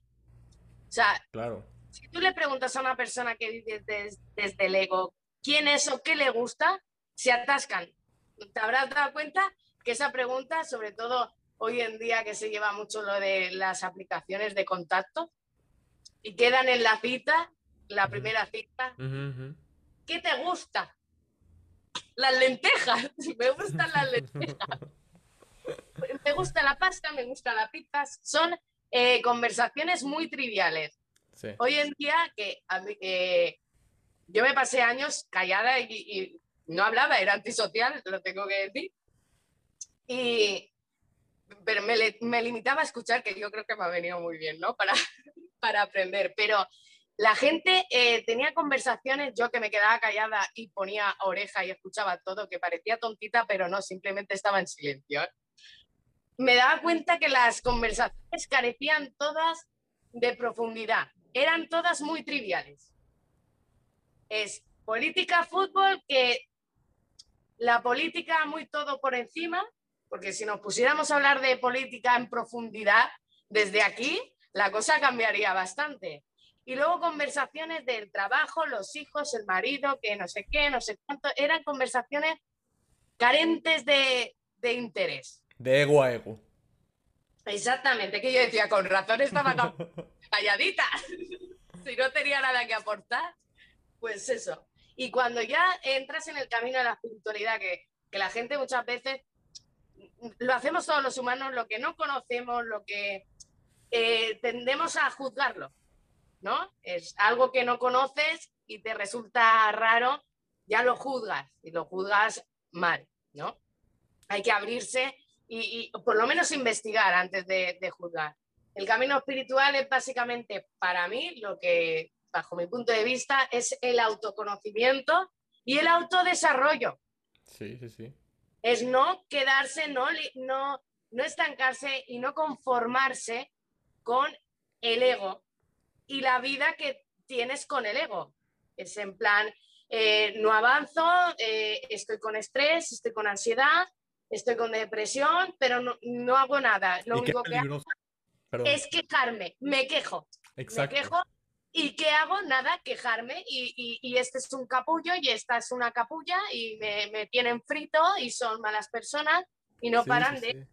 O sea, Claro. si tú le preguntas a una persona que vive des- desde el ego quién es o qué le gusta, se atascan. Te habrás dado cuenta que esa pregunta, sobre todo hoy en día que se lleva mucho lo de las aplicaciones de contacto, y quedan en la cita, la primera cita. ¿qué te gusta? Las lentejas, me gustan las lentejas. Me gusta la pasta, me gusta la pizza. Son eh, conversaciones muy triviales. Sí. Hoy en día, que eh, yo me pasé años callada y, y no hablaba, era antisocial, lo tengo que decir. Y, pero me, me limitaba a escuchar, que yo creo que me ha venido muy bien, ¿no? Para, para aprender. Pero la gente eh, tenía conversaciones, yo que me quedaba callada y ponía oreja y escuchaba todo, que parecía tontita, pero no, simplemente estaba en silencio. Me daba cuenta que las conversaciones carecían todas de profundidad, eran todas muy triviales. Es política, fútbol, que la política muy todo por encima, porque si nos pusiéramos a hablar de política en profundidad desde aquí, la cosa cambiaría bastante. Y luego conversaciones del trabajo, los hijos, el marido, que no sé qué, no sé cuánto, eran conversaciones carentes de, de interés. De ego a ego. Exactamente, que yo decía, con razón estaba calladita. si no tenía nada que aportar, pues eso. Y cuando ya entras en el camino de la espiritualidad, que, la gente muchas veces lo hacemos todos los humanos, lo que no conocemos, lo que eh, tendemos a juzgarlo, ¿no? Es algo que no conoces y te resulta raro, ya lo juzgas y lo juzgas mal, ¿no? Hay que abrirse y, y por lo menos investigar antes de, de juzgar. El camino espiritual es básicamente, para mí, lo que, bajo mi punto de vista, es el autoconocimiento y el autodesarrollo. Sí, sí, sí. Es no quedarse, no, no, no estancarse y no conformarse con el ego y la vida que tienes con el ego. Es en plan, eh, no avanzo, eh, estoy con estrés, estoy con ansiedad, estoy con depresión, pero no, no hago nada. Lo único que hago. Perdón. es quejarme, me quejo, Exacto. me quejo. ¿Y qué hago? Nada, quejarme. Y, y- y este es un capullo y esta es una capulla y me, me tienen frito y son malas personas y no Sí, paran sí, de... sí.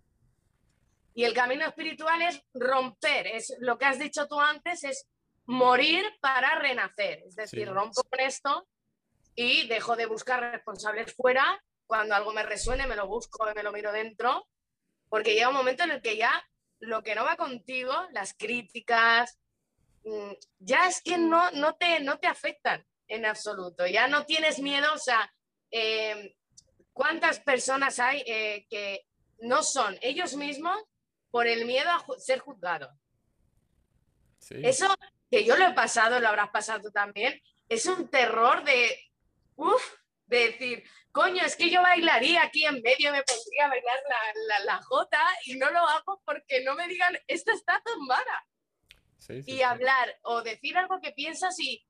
Y el camino espiritual es romper, es lo que has dicho tú antes, es morir para renacer. Es decir, rompo con esto y dejo de buscar responsables fuera. Cuando algo me resuene, me lo busco y me lo miro dentro. Porque llega un momento en el que ya lo que no va contigo, las críticas, ya es que no, no, te, no te afectan en absoluto. Ya no tienes miedo, o sea, eh, ¿cuántas personas hay eh, que no son ellos mismos por el miedo a ju- ser juzgados? Sí. Eso que yo lo he pasado, lo habrás pasado tú también, es un terror de, uf, de decir, coño, es que yo bailaría aquí en medio, me pondría a bailar la, la, la jota y no lo hago porque no me digan, esta está tumbada. Sí, sí, Y sí. hablar o decir algo que piensas y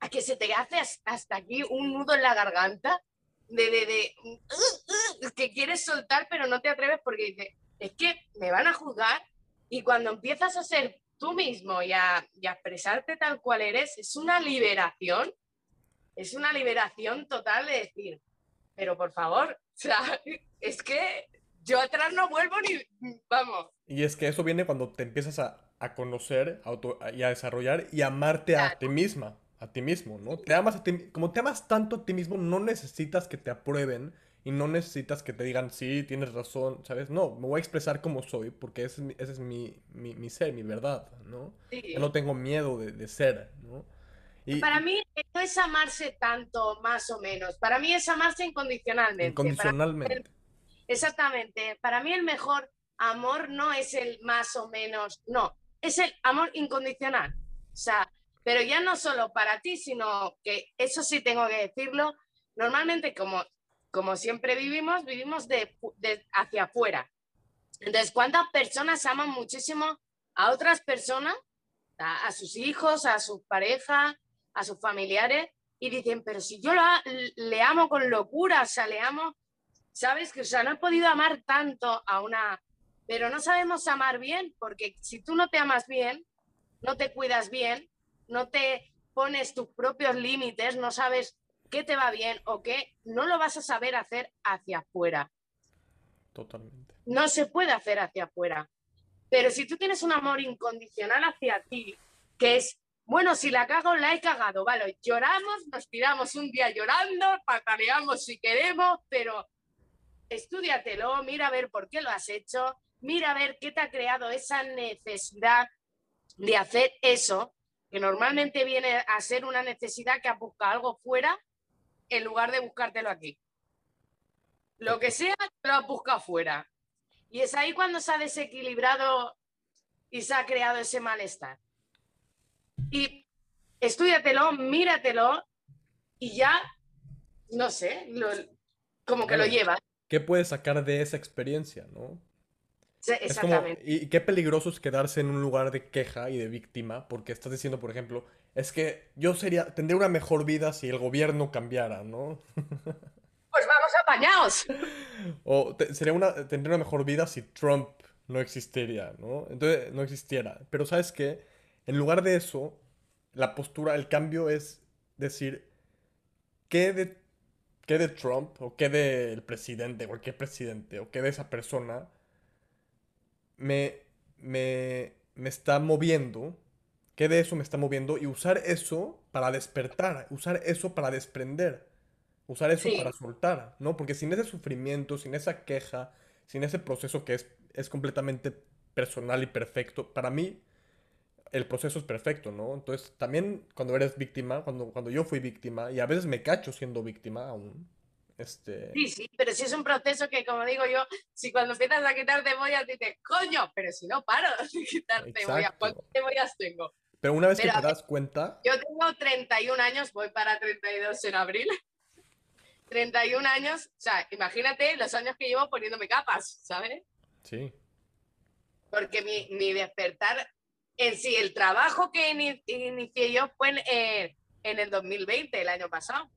a que se te hace has- hasta aquí un nudo en la garganta de, de, de "Uh, uh", que quieres soltar pero no te atreves porque dices, es que me van a juzgar y cuando empiezas a ser tú mismo y a, y a expresarte tal cual eres, es una liberación, es una liberación total de decir, pero por favor, o sea, es que yo atrás no vuelvo ni, vamos, Y es que eso viene cuando te empiezas a, a conocer auto- y a desarrollar y amarte a Claro. ti misma, a ti mismo, ¿no? Te amas a ti, como te amas tanto a ti mismo, no necesitas que te aprueben y no necesitas que te digan, sí, tienes razón, ¿sabes? No, me voy a expresar como soy porque ese es mi, ese es mi, mi, mi ser, mi verdad, ¿no? sí, Ya no tengo miedo de, de ser, ¿no? Y, Para mí no es amarse tanto, más o menos. Para mí es amarse incondicionalmente. Para mí incondicionalmente. Exactamente. Para mí el mejor amor no es el más o menos, no, es el amor incondicional. O sea, pero ya no solo para ti, sino que eso sí tengo que decirlo, normalmente como, como siempre vivimos, vivimos de, hacia afuera. Entonces, ¿cuántas personas aman muchísimo a otras personas, a, a sus hijos, a sus parejas, a sus familiares, y dicen, pero si yo la- le amo con locura, o sea, le amo ¿Sabes? Que, o sea, no he podido amar tanto a una... Pero no sabemos amar bien, porque si tú no te amas bien, no te cuidas bien, no te pones tus propios límites, no sabes qué te va bien o qué, no lo vas a saber hacer hacia afuera. Totalmente. No se puede hacer hacia afuera. Pero si tú tienes un amor incondicional hacia ti, que es, bueno, si la cago, la he cagado, vale, lloramos, nos tiramos un día llorando, pataleamos si queremos, pero estúdiatelo, mira a ver por qué lo has hecho, mira a ver qué te ha creado esa necesidad de hacer eso, que normalmente viene a ser una necesidad que has buscado algo fuera en lugar de buscártelo aquí. Lo que sea, lo has buscado fuera. Y es ahí cuando se ha desequilibrado y se ha creado ese malestar. Y estúdiatelo, míratelo y ya, no sé, lo- como que lo llevas. ¿Qué puedes sacar de esa experiencia, no? Sí, Es como, Exactamente. y, qué peligroso es quedarse en un lugar de queja y de víctima, porque estás diciendo, por ejemplo, es que yo sería, tendría una mejor vida si el gobierno cambiara, ¿no? Pues vamos apañados. O te- sería una, tendría una mejor vida si Trump no existiría, ¿no? Entonces, no existiera. Pero ¿sabes qué? En lugar de eso, la postura, el cambio es decir, ¿qué de, qué de Trump o qué del presidente, cualquier presidente, o qué de esa persona me, me, me está moviendo? ¿Qué de eso me está moviendo? Y usar eso para despertar, usar eso para desprender. Usar eso Sí. para soltar, ¿no? Porque sin ese sufrimiento, sin esa queja, sin ese proceso que es, es completamente personal y perfecto, para mí el proceso es perfecto, ¿no? Entonces, también cuando eres víctima, cuando, cuando yo fui víctima, y a veces me cacho siendo víctima aún, este... Sí, sí, pero si es un proceso que, como digo yo, si cuando empiezas a quitar cebollas dices, coño, pero si no paro de quitar cebollas, Exacto. ¿cuántas cebollas tengo? Pero una vez que Pero te das cuenta, Yo tengo 31 años, voy para 32 en abril. 31 años, o sea, imagínate los años que llevo poniéndome capas, ¿sabes? sí, Porque mi, mi despertar en sí, el trabajo que ini- inicié yo fue en, eh, en el 2020, el año pasado.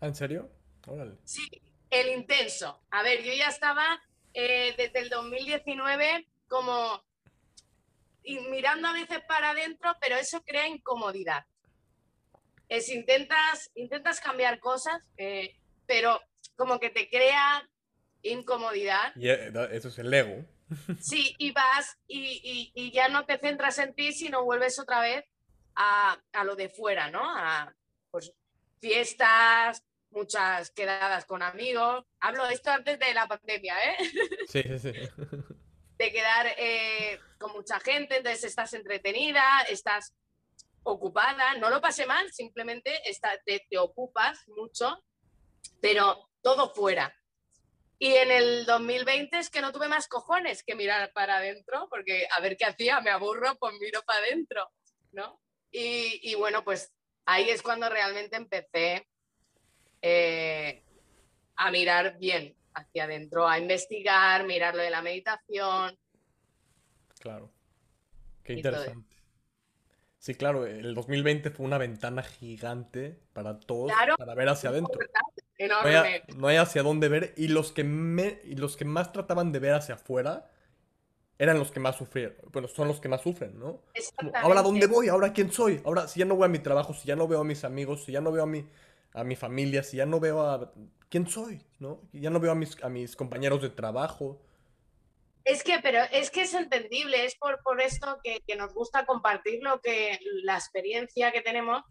¿Ah, ¿en serio? Órale. Sí, el intenso. A ver, yo ya estaba eh, desde el 2019 como y mirando a veces para adentro, pero eso crea incomodidad. Es intentas, intentas cambiar cosas, eh, pero como que te crea incomodidad. Y eh, eso es el ego. Sí, y vas y, y- y ya no te centras en ti, sino vuelves otra vez a, a lo de fuera, ¿no? A pues, fiestas, muchas quedadas con amigos. Hablo de esto antes de la pandemia, ¿eh? Sí, sí, sí. De quedar eh, con mucha gente, entonces estás entretenida, estás ocupada, no lo pasé mal, simplemente está- te, te ocupas mucho, pero todo fuera. Y en el 2020 es que no tuve más cojones que mirar para adentro, porque a ver qué hacía, me aburro, pues miro para adentro, ¿no? Y, y bueno, pues ahí es cuando realmente empecé eh, a mirar bien hacia adentro, a investigar, mirar lo de la meditación. Claro. Qué interesante. Sí, claro, el 2020 fue una ventana gigante para todos, Claro. para ver hacia adentro. No hay, no hay hacia dónde ver y los que me, y los que más trataban de ver hacia afuera eran los que más sufrieron. Bueno, son los que más sufren, ¿no? Como, ahora dónde voy, ahora quién soy, ahora si ya no voy a mi trabajo, si ya no veo a mis amigos, si ya no veo a mi, a mi familia, si ya no veo a quién soy, ¿no? Ya no veo a mis, a mis compañeros de trabajo. Es que, pero es que es entendible, es por, por esto que, que nos gusta compartir lo que, la experiencia que tenemos,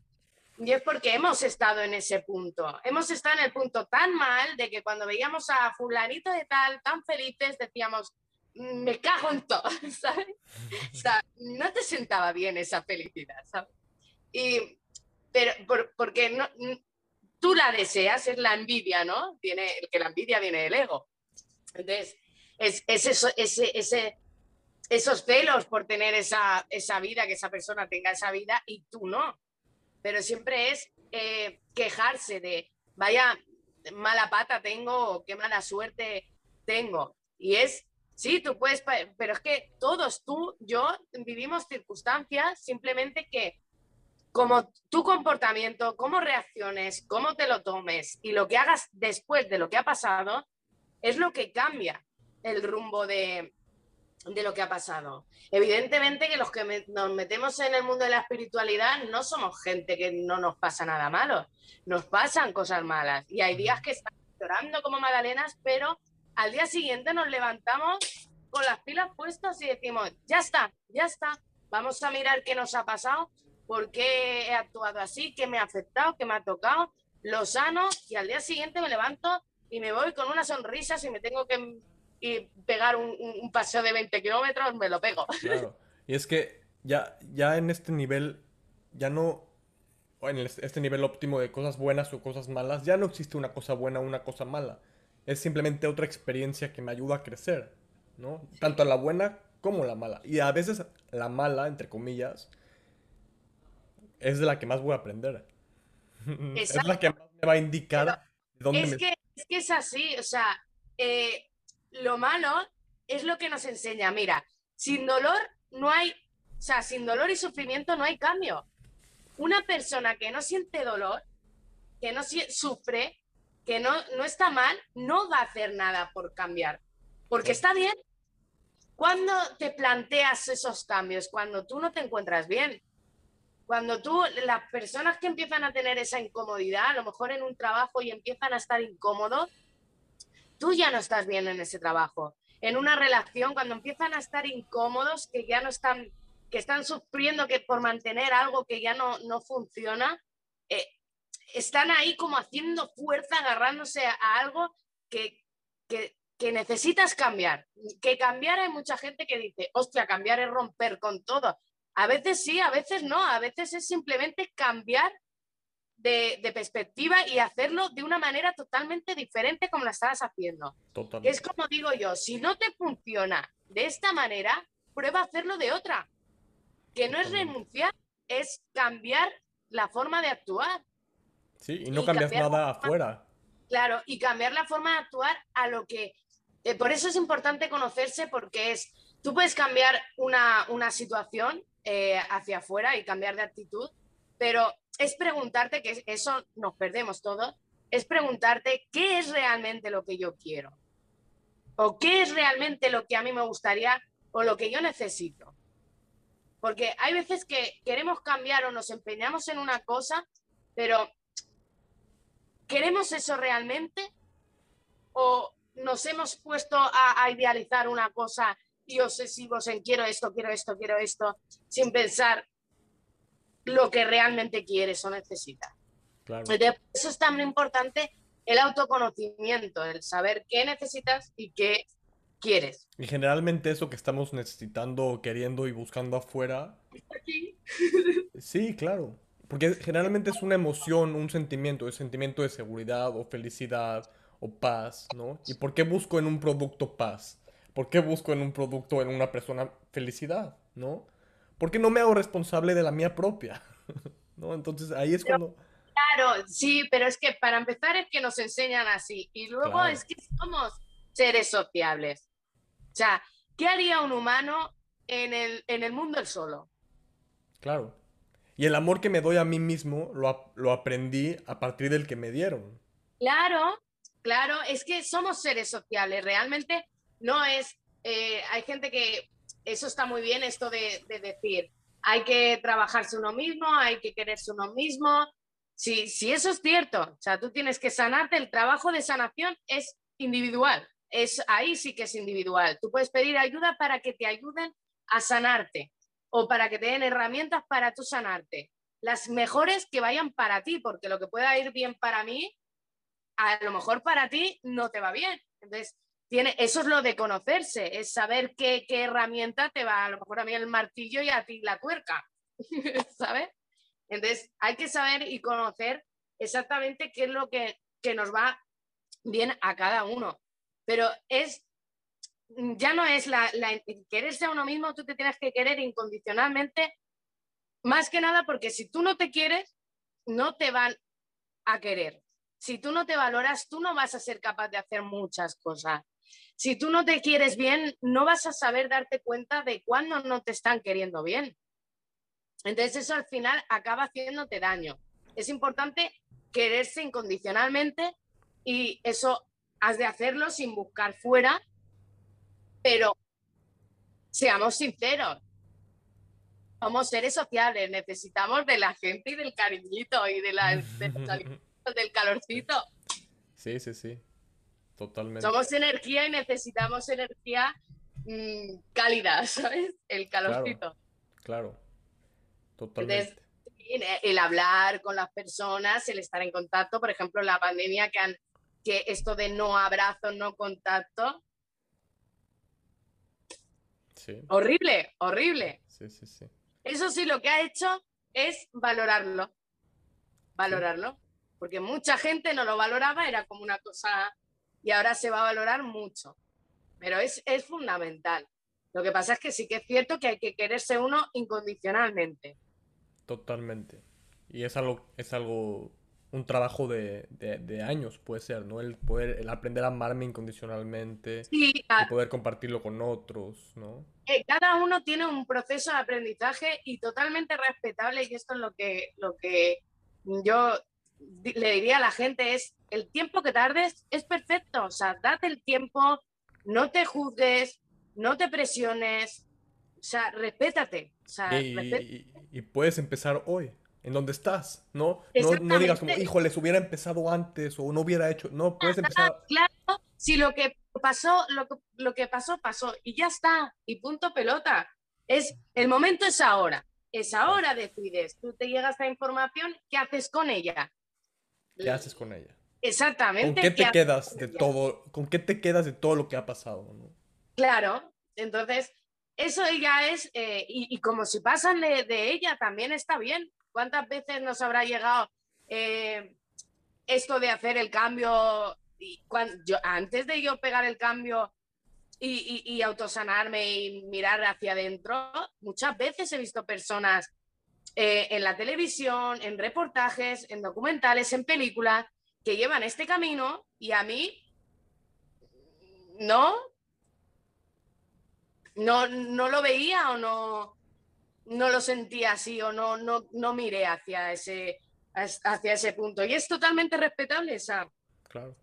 y es porque hemos estado en ese punto. Hemos estado en el punto tan mal de que cuando veíamos a fulanito de tal tan felices decíamos, "Mm, me cago en todo, ¿sabes? O sea, no te sentaba bien esa felicidad, ¿sabes? Y pero porque no, tú la deseas, es la envidia, ¿no? Tiene, que la envidia viene del ego. Entonces, es, eso, ese, ese, esos celos por tener esa, esa vida, que esa persona tenga esa vida y tú no. Pero siempre es eh, quejarse de, vaya mala pata tengo qué mala suerte tengo. Y es, sí, tú puedes, pero es que todos, tú, yo, vivimos circunstancias simplemente que como tu comportamiento, cómo reacciones, cómo te lo tomes y lo que hagas después de lo que ha pasado, es lo que cambia el rumbo de, de lo que ha pasado. Evidentemente que los que nos metemos en el mundo de la espiritualidad no somos gente que no nos pasa nada malo, nos pasan cosas malas y hay días que estamos llorando como magdalenas, pero al día siguiente nos levantamos con las pilas puestas y decimos, ya está, ya está, vamos a mirar qué nos ha pasado, por qué he actuado así, qué me ha afectado, qué me ha tocado, lo sano y al día siguiente me levanto y me voy con una sonrisa si me tengo que y pegar un, paseo de 20 kilómetros, me lo pego. Claro. Y es que ya, ya en este nivel, ya no, en este nivel óptimo de cosas buenas o cosas malas, ya no existe una cosa buena o una cosa mala. Es simplemente otra experiencia que me ayuda a crecer, ¿no? Tanto la buena como la mala. Y a veces la mala, entre comillas, es de la que más voy a aprender. Es la que más me va a indicar dónde es Que, es que es así, o sea, eh, lo malo es lo que nos enseña. Mira, sin dolor no hay, o sea, sin dolor y sufrimiento no hay cambio. Una persona que no siente dolor, que no sufre, que no, no está mal, no va a hacer nada por cambiar. Porque está bien. Cuando te planteas esos cambios, cuando tú no te encuentras bien, cuando tú, las personas que empiezan a tener esa incomodidad, a lo mejor en un trabajo y empiezan a estar incómodos, tú ya no estás bien en ese trabajo. En una relación, cuando empiezan a estar incómodos, que ya no están, que están sufriendo que por mantener algo que ya no, no funciona, eh, están ahí como haciendo fuerza, agarrándose a, algo que, que, que, necesitas cambiar. Que cambiar hay mucha gente que dice, hostia, cambiar es romper con todo. A veces sí, a veces no, a veces es simplemente cambiar de, perspectiva y hacerlo de una manera totalmente diferente como la estabas haciendo. Es como digo yo, si no te funciona de esta manera, prueba a hacerlo de otra. Que no es renunciar, es cambiar la forma de actuar. Sí, y no cambias nada afuera. Claro, y cambiar la forma de actuar a lo que... Eh, por eso es importante conocerse porque es, tú puedes cambiar una, una situación eh, hacia afuera y cambiar de actitud, pero es preguntarte, que eso nos perdemos todos, es preguntarte qué es realmente lo que yo quiero. O qué es realmente lo que a mí me gustaría o lo que yo necesito. Porque hay veces que queremos cambiar o nos empeñamos en una cosa, pero ¿queremos eso realmente? ¿O nos hemos puesto a, a idealizar una cosa y obsesivos en quiero esto, quiero esto, quiero esto, sin pensar lo que realmente quieres o necesitas. eso es tan importante el autoconocimiento, el saber qué necesitas y qué quieres. Y generalmente eso que estamos necesitando, queriendo y buscando afuera. Sí, claro. Porque generalmente es una emoción, un sentimiento, un sentimiento de seguridad o felicidad o paz, ¿no? ¿Y por qué busco en un producto paz? ¿Por qué busco en un producto, en una persona felicidad, ¿no? ¿por qué no me hago responsable de la mía propia? ¿No? Entonces ahí es cuando... Claro, sí, pero es que para empezar es que nos enseñan así y luego es que somos seres sociables. O sea, ¿qué haría un humano en el, en el mundo el solo? Claro. Y el amor que me doy a mí mismo lo, lo aprendí a partir del que me dieron. Claro, claro, es que somos seres sociables, realmente no es, eh, hay gente que eso está muy bien, esto de, decir, hay que trabajarse uno mismo, hay que quererse uno mismo. Si, si eso es cierto, o sea, tú tienes que sanarte, el trabajo de sanación es individual, es, ahí sí que es individual. Tú puedes pedir ayuda para que te ayuden a sanarte o para que te den herramientas para tú sanarte. Las mejores que vayan para ti, porque lo que pueda ir bien para mí, a lo mejor para ti no te va bien. Entonces, eso es lo de conocerse, es saber qué, herramienta te va, a lo mejor a mí el martillo y a ti la tuerca, ¿sabes? Entonces, hay que saber y conocer exactamente qué es lo que, que nos va bien a cada uno. Pero es, ya no es la, quererse a uno mismo, tú te tienes que querer incondicionalmente, más que nada porque si tú no te quieres, no te van a querer. Si tú no te valoras, tú no vas a ser capaz de hacer muchas cosas. Si tú no te quieres bien, no vas a saber darte cuenta de cuándo no te están queriendo bien. Entonces eso al final acaba haciéndote daño. Es importante quererse incondicionalmente y eso has de hacerlo sin buscar fuera, pero seamos sinceros, somos seres sociales, necesitamos de la gente y del cariñito y de la, del calorcito. Sí, sí, sí, totalmente. Somos energía y necesitamos energía mmm, cálida, ¿sabes? El calorcito. Claro, totalmente. el hablar con las personas, el estar en contacto, por ejemplo, la pandemia que han que esto de no abrazo, no contacto. Sí. Horrible, horrible. Sí, sí, sí. Eso sí, lo que ha hecho es valorarlo. Valorarlo. Porque mucha gente no lo valoraba, era como una cosa. Y ahora se va a valorar mucho. Pero es, es fundamental. Lo que pasa es que sí que es cierto que hay que quererse uno incondicionalmente. Totalmente. Y es algo, es algo un trabajo de, años, puede ser, ¿no? El poder, el aprender a amarme incondicionalmente y poder compartirlo con otros, ¿no? Eh, cada uno tiene un proceso de aprendizaje y totalmente respetable y esto es lo que, lo que yo le diría a la gente es el tiempo que tardes es perfecto, o sea, date el tiempo, no te juzgues, no te presiones, o sea, respétate. O sea, y puedes empezar hoy en donde estás, ¿no? No, digas como, híjoles, hubiera empezado antes o no hubiera hecho, no, puedes empezar. Claro, si lo que pasó, lo que, lo que pasó, pasó y ya está, y punto pelota. Es, el momento es ahora, es ahora decides, tú te llegas a información, ¿qué haces con ella? ¿Qué haces con ella? Exactamente. ¿Con qué te quedas de todo, con qué te quedas de todo lo que ha pasado? Claro, entonces eso ya es, eh, y, como si pasan de, de, ella, también está bien. ¿Cuántas veces nos habrá llegado eh, esto de hacer el cambio? Y cuando, yo, antes de yo pegar el cambio y, autosanarme y mirar hacia adentro, muchas veces he visto personas eh, en la televisión, en reportajes, en documentales, en películas, que llevan este camino y a mí no, no, no lo veía o no, no lo sentía así o no, no, no miré hacia ese, hacia ese punto. Y es totalmente respetable esa.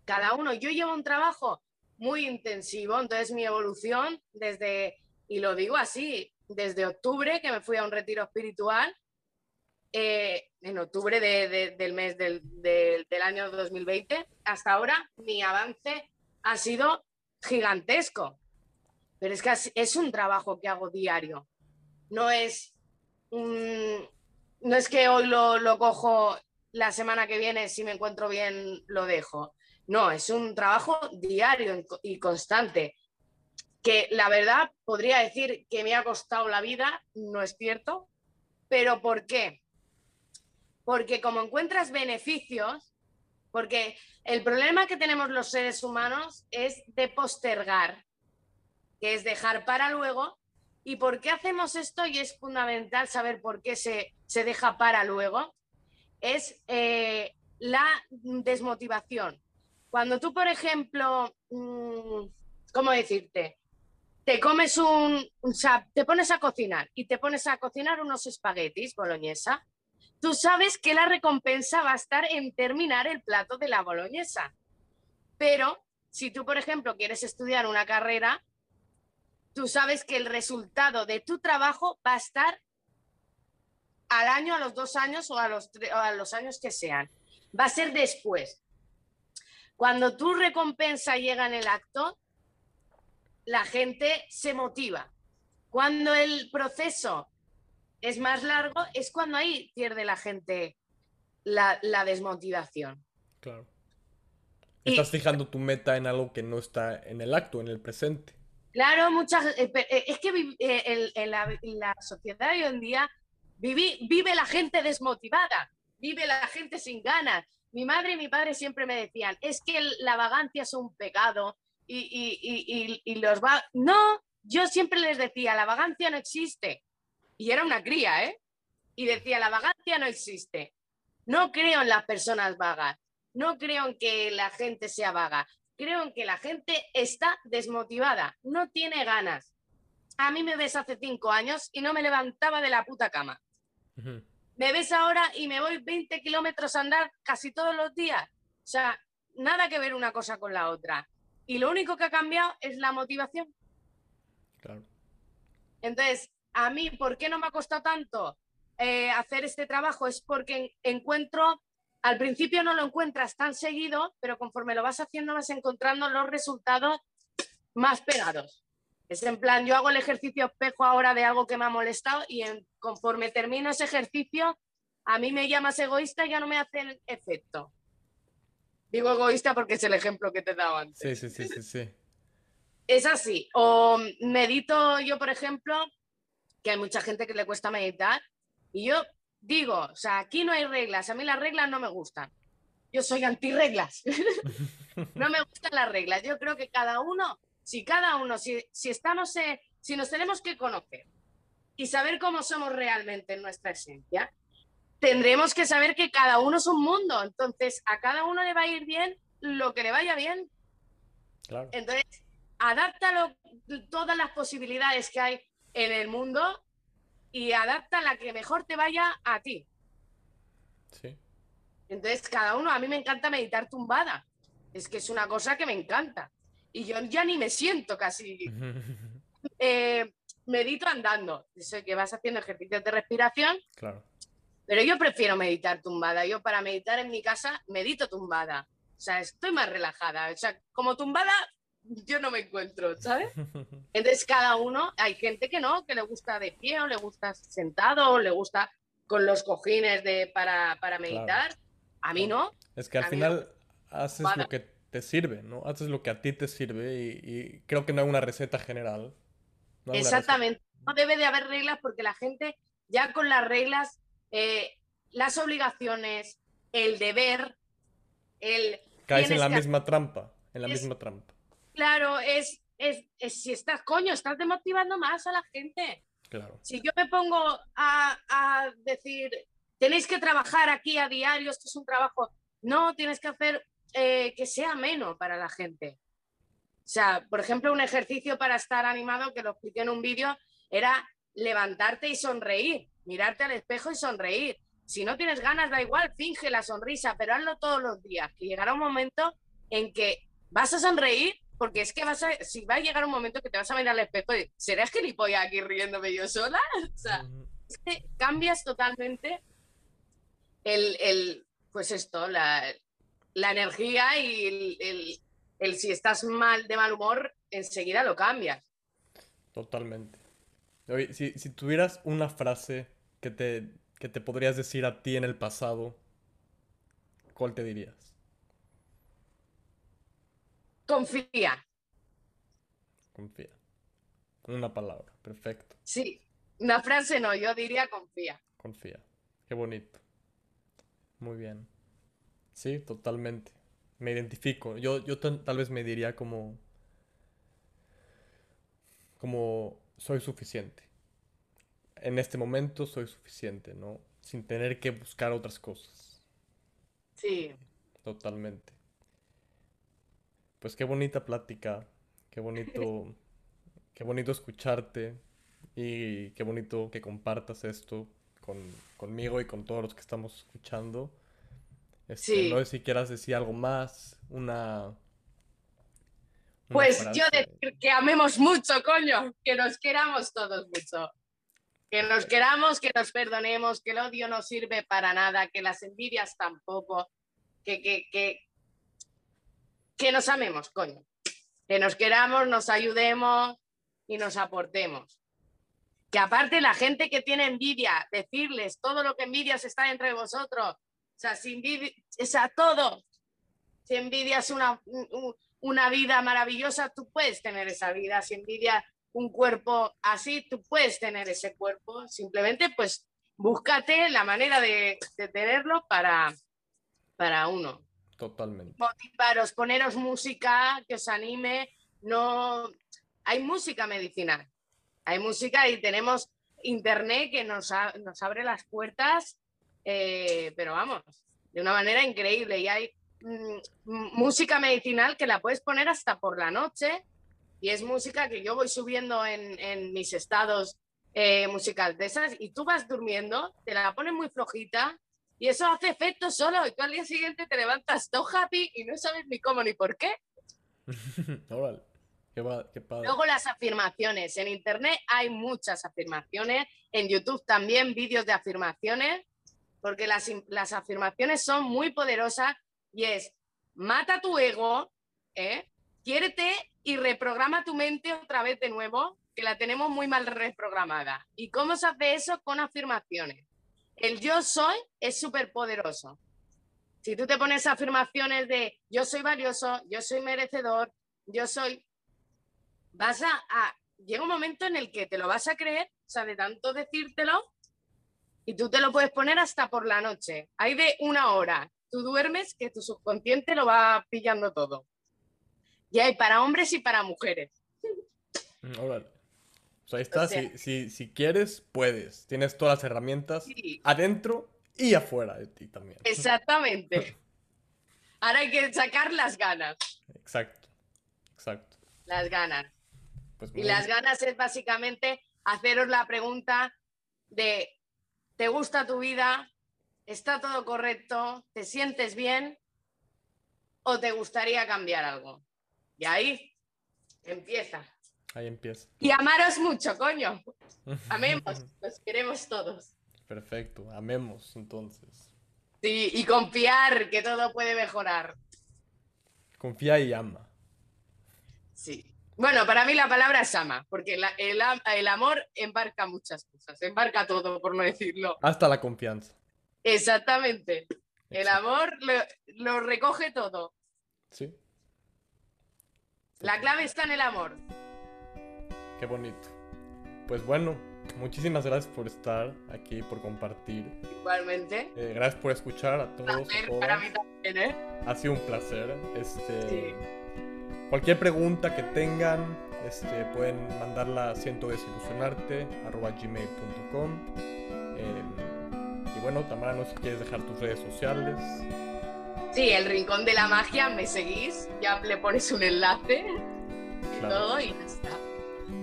Cada uno. Yo llevo un trabajo muy intensivo, entonces mi evolución desde, y lo digo así, desde octubre que me fui a un retiro espiritual, eh, en octubre del mes del, año 2020, hasta ahora mi avance ha sido gigantesco. Pero es que es un trabajo que hago diario no es, no es que hoy lo, cojo, la semana que viene, si me encuentro bien, lo dejo. No, es un trabajo diario y constante, que la verdad podría decir que me ha costado la vida, no es cierto, pero ¿por qué? Porque como encuentras beneficios, porque el problema que tenemos los seres humanos es de postergar, que es dejar para luego ¿Y por qué hacemos esto? Y es fundamental saber por qué se, deja para luego. Es eh, la desmotivación. Cuando tú, por ejemplo, mm, ¿cómo decirte? Te comes un, o te pones a cocinar y te pones a cocinar unos espaguetis boloñesa, tú sabes que la recompensa va a estar en terminar el plato de la boloñesa. Pero si tú, por ejemplo, quieres estudiar una carrera, tú sabes que el resultado de tu trabajo va a estar al año, a los dos años o a los, a los años que sean. Va a ser después. Cuando tu recompensa llega en el acto, la gente se motiva. Cuando el proceso es más largo, es cuando ahí pierde la gente la, desmotivación. Claro. Estás fijando tu meta en algo que no está en el acto, en el presente. Claro, muchas. Eh, eh, es que eh, en, la, sociedad hoy en día vive la gente desmotivada, vive la gente sin ganas. Mi madre y mi padre siempre me decían, es que la vagancia es un pecado y, y los va... No, yo siempre les decía, la vagancia no existe. Y era una cría, ¿eh? Y decía, la vagancia no existe. No creo en las personas vagas. No creo en que la gente sea vaga. Creo en que la gente está desmotivada, no tiene ganas. A mí me ves hace cinco años y no me levantaba de la puta cama. Me ves ahora y me voy 20 kilómetros a andar casi todos los días. O sea, nada que ver una cosa con la otra. Y lo único que ha cambiado es la motivación. Claro. Entonces, a mí, ¿por qué no me ha costado tanto eh, hacer este trabajo? Es porque encuentro, al principio no lo encuentras tan seguido, pero conforme lo vas haciendo vas encontrando los resultados más pegados. Es en plan, yo hago el ejercicio espejo ahora de algo que me ha molestado y conforme termino ese ejercicio, a mí me llamas egoísta y ya no me hace efecto. Digo egoísta porque es el ejemplo que te he dado antes. Sí, sí, sí, sí, sí. Es así. O medito yo, por ejemplo, que hay mucha gente que le cuesta meditar, y yo digo, o sea, aquí no hay reglas, a mí las reglas no me gustan. Yo soy anti reglas. no me gustan las reglas. Yo creo que cada uno si cada uno, si, si estamos, si nos tenemos que conocer y saber cómo somos realmente en nuestra esencia, tendremos que saber que cada uno es un mundo. Entonces, a cada uno le va a ir bien lo que le vaya bien. Entonces, adapta todas las posibilidades que hay en el mundo y adapta la que mejor te vaya a ti. Sí. Entonces, cada uno, a mí me encanta meditar tumbada. Es que es una cosa que me encanta y yo ya ni me siento casi. Eh, medito andando, eso que vas haciendo ejercicios de respiración. Claro. Pero yo prefiero meditar tumbada. Yo para meditar en mi casa medito tumbada. O sea, estoy más relajada. O sea, como tumbada yo no me encuentro, ¿sabes? Entonces cada uno, hay gente que no, que le gusta de pie o le gusta sentado o le gusta con los cojines de, para, para meditar. A mí no. Es que al final haces lo que te sirve, ¿no? Haces lo que a ti te sirve y, creo que no hay una receta general. Exactamente. No debe de haber reglas porque la gente ya con las reglas, eh, las obligaciones, el deber, el... Caes en la misma trampa, en la misma trampa. Claro, es, es, si estás, coño, estás demotivando más a la gente. Claro. Si yo me pongo a, a decir, tenéis que trabajar aquí a diario, esto es un trabajo, no, tienes que hacer eh, que sea menos para la gente. O sea, por ejemplo, un ejercicio para estar animado, que lo expliqué en un vídeo, era levantarte y sonreír, mirarte al espejo y sonreír. Si no tienes ganas, da igual, finge la sonrisa, pero hazlo todos los días, que llegará un momento en que vas a sonreír, porque es que vas a, si va a llegar un momento que te vas a mirar al espejo y ¿serás gilipollas aquí riéndome yo sola? O sea, es que cambias totalmente el, el pues esto, la, la energía y el, si estás mal de mal humor, enseguida lo cambias. Totalmente. Oye, si, tuvieras una frase que te, que te podrías decir a ti en el pasado, ¿cuál te dirías? Confía. Confía. Una palabra, perfecto. Sí, una frase no, yo diría confía. Confía. Qué bonito. Muy bien. Sí, totalmente. Me identifico. Yo, yo tal vez me diría como. como soy suficiente. En este momento soy suficiente, ¿no? Sin tener que buscar otras cosas. Sí. Totalmente. Pues qué bonita plática. Qué bonito. qué bonito escucharte. Y qué bonito que compartas esto con, conmigo y con todos los que estamos escuchando. Este, no sé si quieras decir algo más, una... pues yo decir que amemos mucho, coño, que nos queramos todos mucho. Que nos queramos, que nos perdonemos, que el odio no sirve para nada, que las envidias tampoco, que, que, que, que nos amemos, coño. Que nos queramos, nos ayudemos y nos aportemos. Que aparte la gente que tiene envidia, decirles todo lo que envidias está entre vosotros, o sea, si envidias, todo, si envidias una, una vida maravillosa, tú puedes tener esa vida. Si envidias un cuerpo así, tú puedes tener ese cuerpo. Simplemente, pues, búscate la manera de, de tenerlo para, para uno. Totalmente. Motivaros, poneros música que os anime. No, hay música medicinal. Hay música y tenemos internet que nos, abre las puertas, eh, pero vamos, de una manera increíble. Y hay mm, música medicinal que la puedes poner hasta por la noche y es música que yo voy subiendo en, en mis estados eh, musicales de esas y tú vas durmiendo, te la pones muy flojita y eso hace efecto solo y tú al día siguiente te levantas todo happy y no sabes ni cómo ni por qué. Órale. Qué, va- qué padre. Luego las afirmaciones. En internet hay muchas afirmaciones. En YouTube también vídeos de afirmaciones. Porque las, las afirmaciones son muy poderosas y es mata tu ego, ¿eh? quiérete y reprograma tu mente otra vez de nuevo, que la tenemos muy mal reprogramada. ¿Y cómo se hace eso? Con afirmaciones. El yo soy es súper poderoso. Si tú te pones afirmaciones de yo soy valioso, yo soy merecedor, yo soy vas a, llega un momento en el que te lo vas a creer, o sea, de tanto decírtelo, y tú te lo puedes poner hasta por la noche. Hay de una hora. Tú duermes que tu subconsciente lo va pillando todo. Y hay para hombres y para mujeres. Mm, Ahí está. O sea- si, si, si quieres, puedes. Tienes todas las herramientas Sí, adentro y afuera de ti también. exactamente. Ahora hay que sacar las ganas. Exacto. Exacto. Las ganas. Pues Y las ganas es básicamente haceros la pregunta de, ¿te gusta tu vida? ¿Está todo correcto? ¿Te sientes bien? ¿O te gustaría cambiar algo? Y ahí empieza. Ahí empieza. Y amaros mucho, coño. Amemos, los queremos todos. Perfecto. Amemos entonces. Sí, y confiar que todo puede mejorar. Confía y ama. Sí. Bueno, para mí la palabra es ama, porque la- el, am- el amor embarca muchas cosas, embarca todo, por no decirlo. Hasta la confianza. Exactamente. El amor lo, lo recoge todo. Sí. La clave está en el amor. Qué bonito. Pues bueno, muchísimas gracias por estar aquí, por compartir. Igualmente. Eh, gracias por escuchar a todos. a Placer todas. para mí también, ¿eh? Ha sido un placer. Este, Sí. Cualquier pregunta que tengan, este, pueden mandarla a siento desilusionarte arroba gmail.com. Eh, y bueno, Tamara, no sé si quieres dejar tus redes sociales. Sí, el rincón de la magia, me seguís, ya le pones un enlace y Claro. todo y ya está.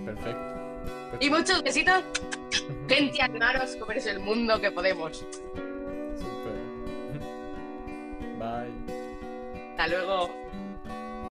Perfecto. Y muchos besitos. Gente, animaros, comeros el mundo que podemos. Súper. Bye. Hasta luego.